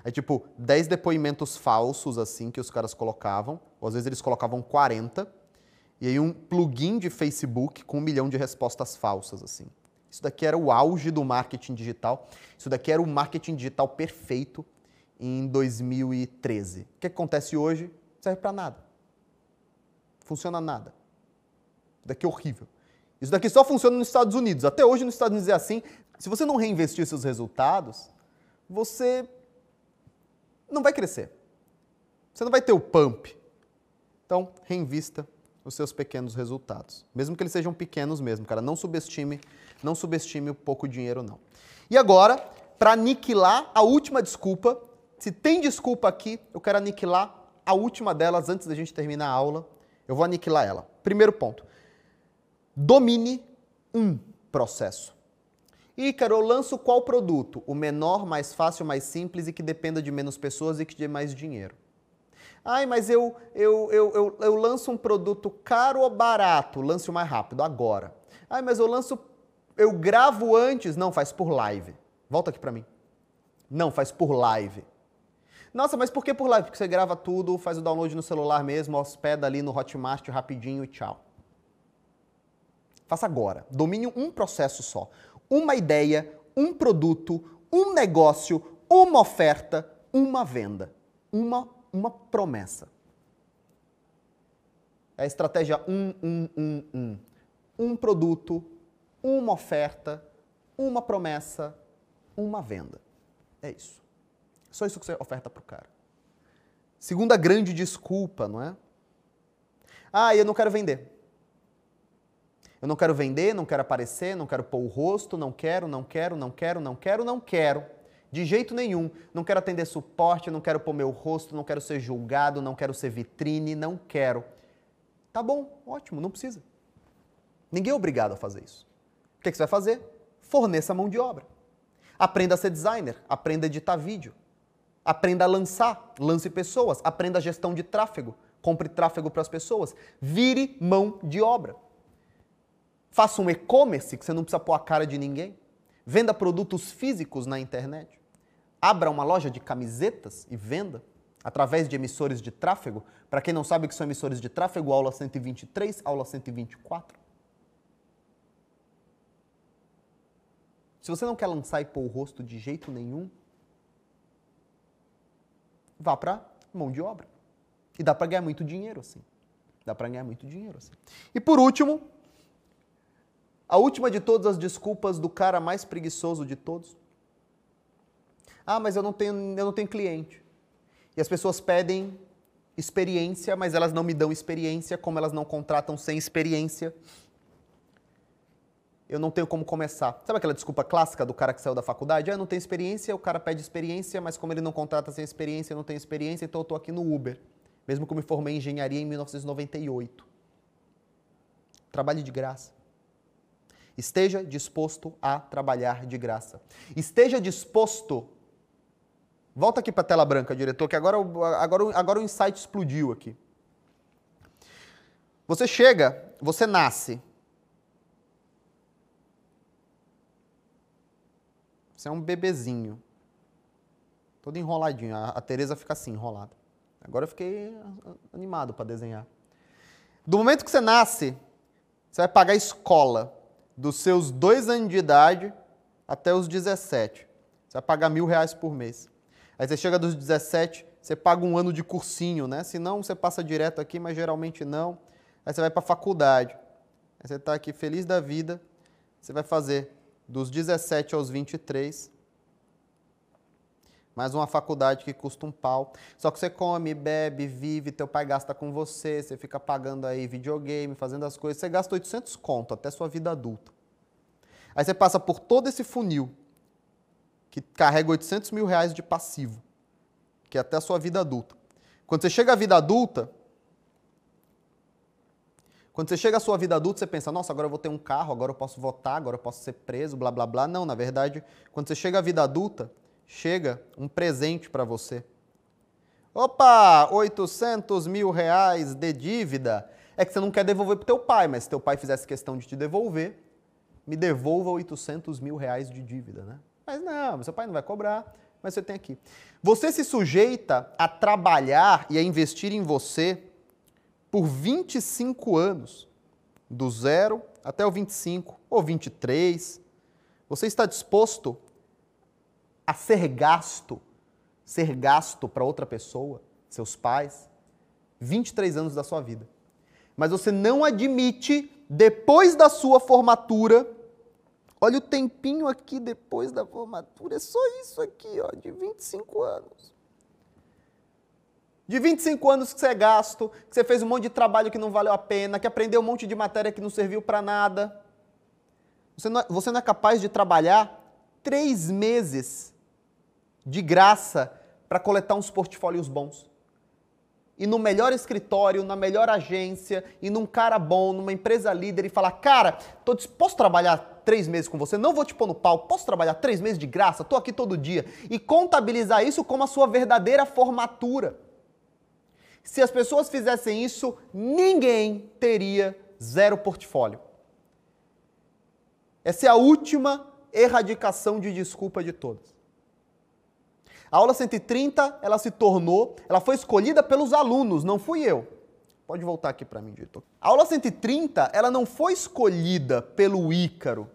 Aí, tipo, 10 depoimentos falsos, assim, que os caras colocavam. Ou às vezes eles colocavam 40 e aí um plugin de Facebook com um milhão de respostas falsas, assim. Isso daqui era o auge do marketing digital. Isso daqui era o marketing digital perfeito em 2013. O que acontece hoje? Serve para nada. Funciona nada. Isso daqui é horrível. Isso daqui só funciona nos Estados Unidos. Até hoje nos Estados Unidos é assim. Se você não reinvestir seus resultados, você não vai crescer. Você não vai ter o pump. Então, reinvista os seus pequenos resultados. Mesmo que eles sejam pequenos mesmo, cara. Não subestime, não subestime o pouco dinheiro, não. E agora, para aniquilar a última desculpa, se tem desculpa aqui, eu quero aniquilar a última delas antes da gente terminar a aula. Eu vou aniquilar ela. Primeiro ponto. domine um processo. Ícaro, eu lanço qual produto? O menor, mais fácil, mais simples e que dependa de menos pessoas e que dê mais dinheiro. Ai, mas eu, eu, eu, eu, eu lanço um produto caro ou barato? Lance o mais rápido, agora. Ai, mas eu lanço, eu gravo antes? Não, faz por live. Volta aqui para mim. Não, faz por live. Nossa, mas por que por live? Porque você grava tudo, faz o download no celular mesmo, hospeda ali no Hotmart rapidinho e tchau. Faça agora. Domine um processo só uma ideia, um produto, um negócio, uma oferta, uma venda, uma, uma promessa. É a estratégia 1, 1, 1, 1. Um produto, uma oferta, uma promessa, uma venda. É isso. Só isso que você oferta para o cara. Segunda grande desculpa, não é? Ah, eu não quero vender. Eu não quero vender, não quero aparecer, não quero pôr o rosto, não quero, não quero, não quero, não quero, não quero. De jeito nenhum. Não quero atender suporte, não quero pôr meu rosto, não quero ser julgado, não quero ser vitrine, não quero. Tá bom, ótimo, não precisa. Ninguém é obrigado a fazer isso. O que, você vai fazer? Forneça mão de obra. Aprenda a ser designer, aprenda a editar vídeo. Aprenda a lançar, lance pessoas, aprenda a gestão de tráfego, compre tráfego para as pessoas. Vire mão de obra. Faça um e-commerce que você não precisa pôr a cara de ninguém. Venda produtos físicos na internet. Abra uma loja de camisetas e venda através de emissores de tráfego. Para quem não sabe o que são emissores de tráfego, aula 123, aula 124. Se você não quer lançar e pôr o rosto de jeito nenhum, vá para mão de obra. E dá para ganhar muito dinheiro assim. Dá para ganhar muito dinheiro assim. E por último, a última de todas as desculpas do cara mais preguiçoso de todos. Ah, mas eu não tenho, eu não tenho cliente. E as pessoas pedem experiência, mas elas não me dão experiência, como elas não contratam sem experiência. Eu não tenho como começar. Sabe aquela desculpa clássica do cara que saiu da faculdade? Ah, eu não tenho experiência, o cara pede experiência, mas como ele não contrata sem experiência, eu não tenho experiência, então eu estou aqui no Uber. Mesmo que eu me formei em engenharia em 1998. Trabalho de graça. Esteja disposto a trabalhar de graça. Esteja disposto. Volta aqui para a tela branca, diretor, que agora, agora, agora o insight explodiu aqui. Você chega, você nasce. Você é um bebezinho. Todo enroladinho. A, a Tereza fica assim, enrolada. Agora eu fiquei animado para desenhar. Do momento que você nasce, você vai pagar escola dos seus dois anos de idade até os 17. Você vai pagar mil reais por mês. Aí você chega dos 17, você paga um ano de cursinho, né? Se não, você passa direto aqui, mas geralmente não. Aí você vai para a faculdade. Aí você está aqui feliz da vida. Você vai fazer dos 17 aos 23. Mais uma faculdade que custa um pau. Só que você come, bebe, vive, teu pai gasta com você, você fica pagando aí videogame, fazendo as coisas. Você gasta 800 conto até sua vida adulta. Aí você passa por todo esse funil, que carrega 800 mil reais de passivo, que é até sua vida adulta. Quando você chega à vida adulta, quando você chega à sua vida adulta, você pensa, nossa, agora eu vou ter um carro, agora eu posso votar, agora eu posso ser preso, blá, blá, blá. Não, na verdade, quando você chega à vida adulta, chega um presente para você. Opa, 800 mil reais de dívida. É que você não quer devolver para teu pai, mas se teu pai fizesse questão de te devolver, me devolva 800 mil reais de dívida, né? Mas não, seu pai não vai cobrar, mas você tem aqui. Você se sujeita a trabalhar e a investir em você por 25 anos, do zero até o 25 ou 23. Você está disposto a ser gasto, ser gasto para outra pessoa, seus pais, 23 anos da sua vida. Mas você não admite, depois da sua formatura, olha o tempinho aqui depois da formatura, é só isso aqui, ó, de 25 anos. De 25 anos que você é gasto, que você fez um monte de trabalho que não valeu a pena, que aprendeu um monte de matéria que não serviu para nada. Você não, é, você não é capaz de trabalhar três meses de graça para coletar uns portfólios bons. ir no melhor escritório, na melhor agência, e num cara bom, numa empresa líder e falar: Cara, tô a trabalhar três meses com você, não vou te pôr no pau, posso trabalhar três meses de graça, tô aqui todo dia. E contabilizar isso como a sua verdadeira formatura. Se as pessoas fizessem isso, ninguém teria zero portfólio. Essa é a última erradicação de desculpa de todas. A aula 130, ela se tornou, ela foi escolhida pelos alunos, não fui eu. Pode voltar aqui para mim, diretor. A aula 130, ela não foi escolhida pelo Ícaro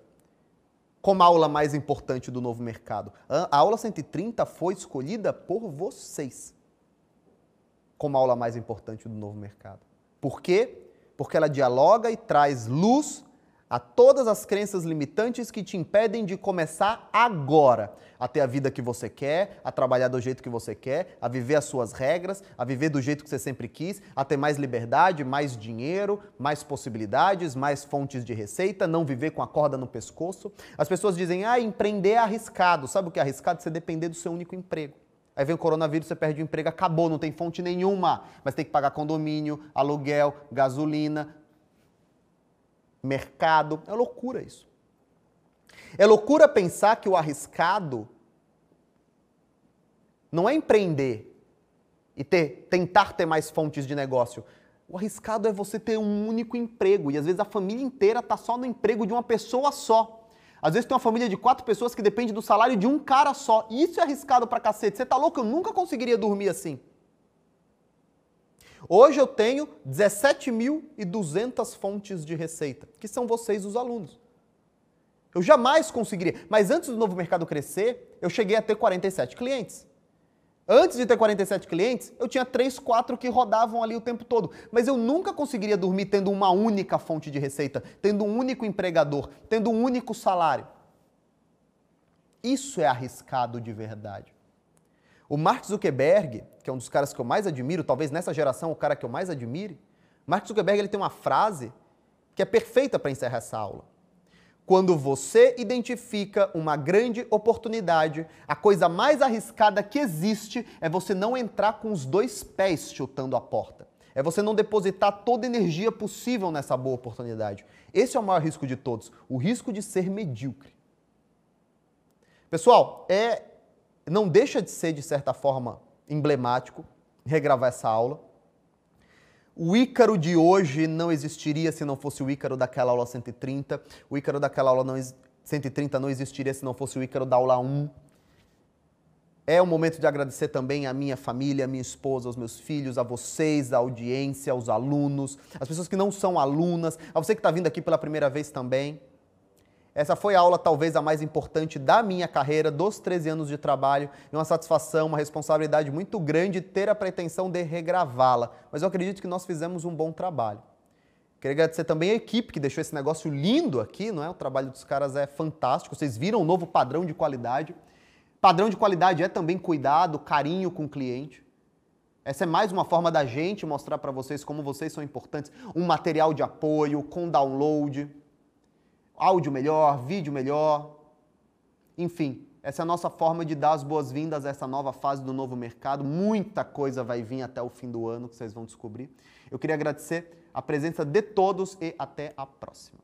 como a aula mais importante do novo mercado. A aula 130 foi escolhida por vocês como a aula mais importante do novo mercado. Por quê? Porque ela dialoga e traz luz a todas as crenças limitantes que te impedem de começar agora a ter a vida que você quer, a trabalhar do jeito que você quer, a viver as suas regras, a viver do jeito que você sempre quis, a ter mais liberdade, mais dinheiro, mais possibilidades, mais fontes de receita, não viver com a corda no pescoço. As pessoas dizem: "Ah, empreender é arriscado". Sabe o que é arriscado? Você depender do seu único emprego. Aí vem o coronavírus, você perde o emprego, acabou, não tem fonte nenhuma. Mas tem que pagar condomínio, aluguel, gasolina, mercado. É loucura isso. É loucura pensar que o arriscado não é empreender e ter, tentar ter mais fontes de negócio. O arriscado é você ter um único emprego e às vezes a família inteira está só no emprego de uma pessoa só. Às vezes tem uma família de quatro pessoas que depende do salário de um cara só. Isso é arriscado pra cacete. Você tá louco? Eu nunca conseguiria dormir assim. Hoje eu tenho 17.200 fontes de receita, que são vocês, os alunos. Eu jamais conseguiria. Mas antes do novo mercado crescer, eu cheguei a ter 47 clientes. Antes de ter 47 clientes, eu tinha 3, 4 que rodavam ali o tempo todo. Mas eu nunca conseguiria dormir tendo uma única fonte de receita, tendo um único empregador, tendo um único salário. Isso é arriscado de verdade. O Mark Zuckerberg, que é um dos caras que eu mais admiro, talvez nessa geração o cara que eu mais admire, Mark Zuckerberg ele tem uma frase que é perfeita para encerrar essa aula. Quando você identifica uma grande oportunidade, a coisa mais arriscada que existe é você não entrar com os dois pés chutando a porta. É você não depositar toda a energia possível nessa boa oportunidade. Esse é o maior risco de todos, o risco de ser medíocre. Pessoal, é não deixa de ser, de certa forma, emblemático regravar essa aula. O Ícaro de hoje não existiria se não fosse o Ícaro daquela aula 130. O Ícaro daquela aula não, 130 não existiria se não fosse o Ícaro da aula 1. É o momento de agradecer também à minha família, à minha esposa, aos meus filhos, a vocês, à audiência, aos alunos, às pessoas que não são alunas, a você que está vindo aqui pela primeira vez também. Essa foi a aula talvez a mais importante da minha carreira, dos 13 anos de trabalho, e uma satisfação, uma responsabilidade muito grande ter a pretensão de regravá-la. Mas eu acredito que nós fizemos um bom trabalho. Queria agradecer também a equipe que deixou esse negócio lindo aqui, não é? O trabalho dos caras é fantástico. Vocês viram o novo padrão de qualidade. Padrão de qualidade é também cuidado, carinho com o cliente. Essa é mais uma forma da gente mostrar para vocês como vocês são importantes. Um material de apoio, com download áudio melhor, vídeo melhor. Enfim, essa é a nossa forma de dar as boas-vindas a essa nova fase do novo mercado. Muita coisa vai vir até o fim do ano que vocês vão descobrir. Eu queria agradecer a presença de todos e até a próxima.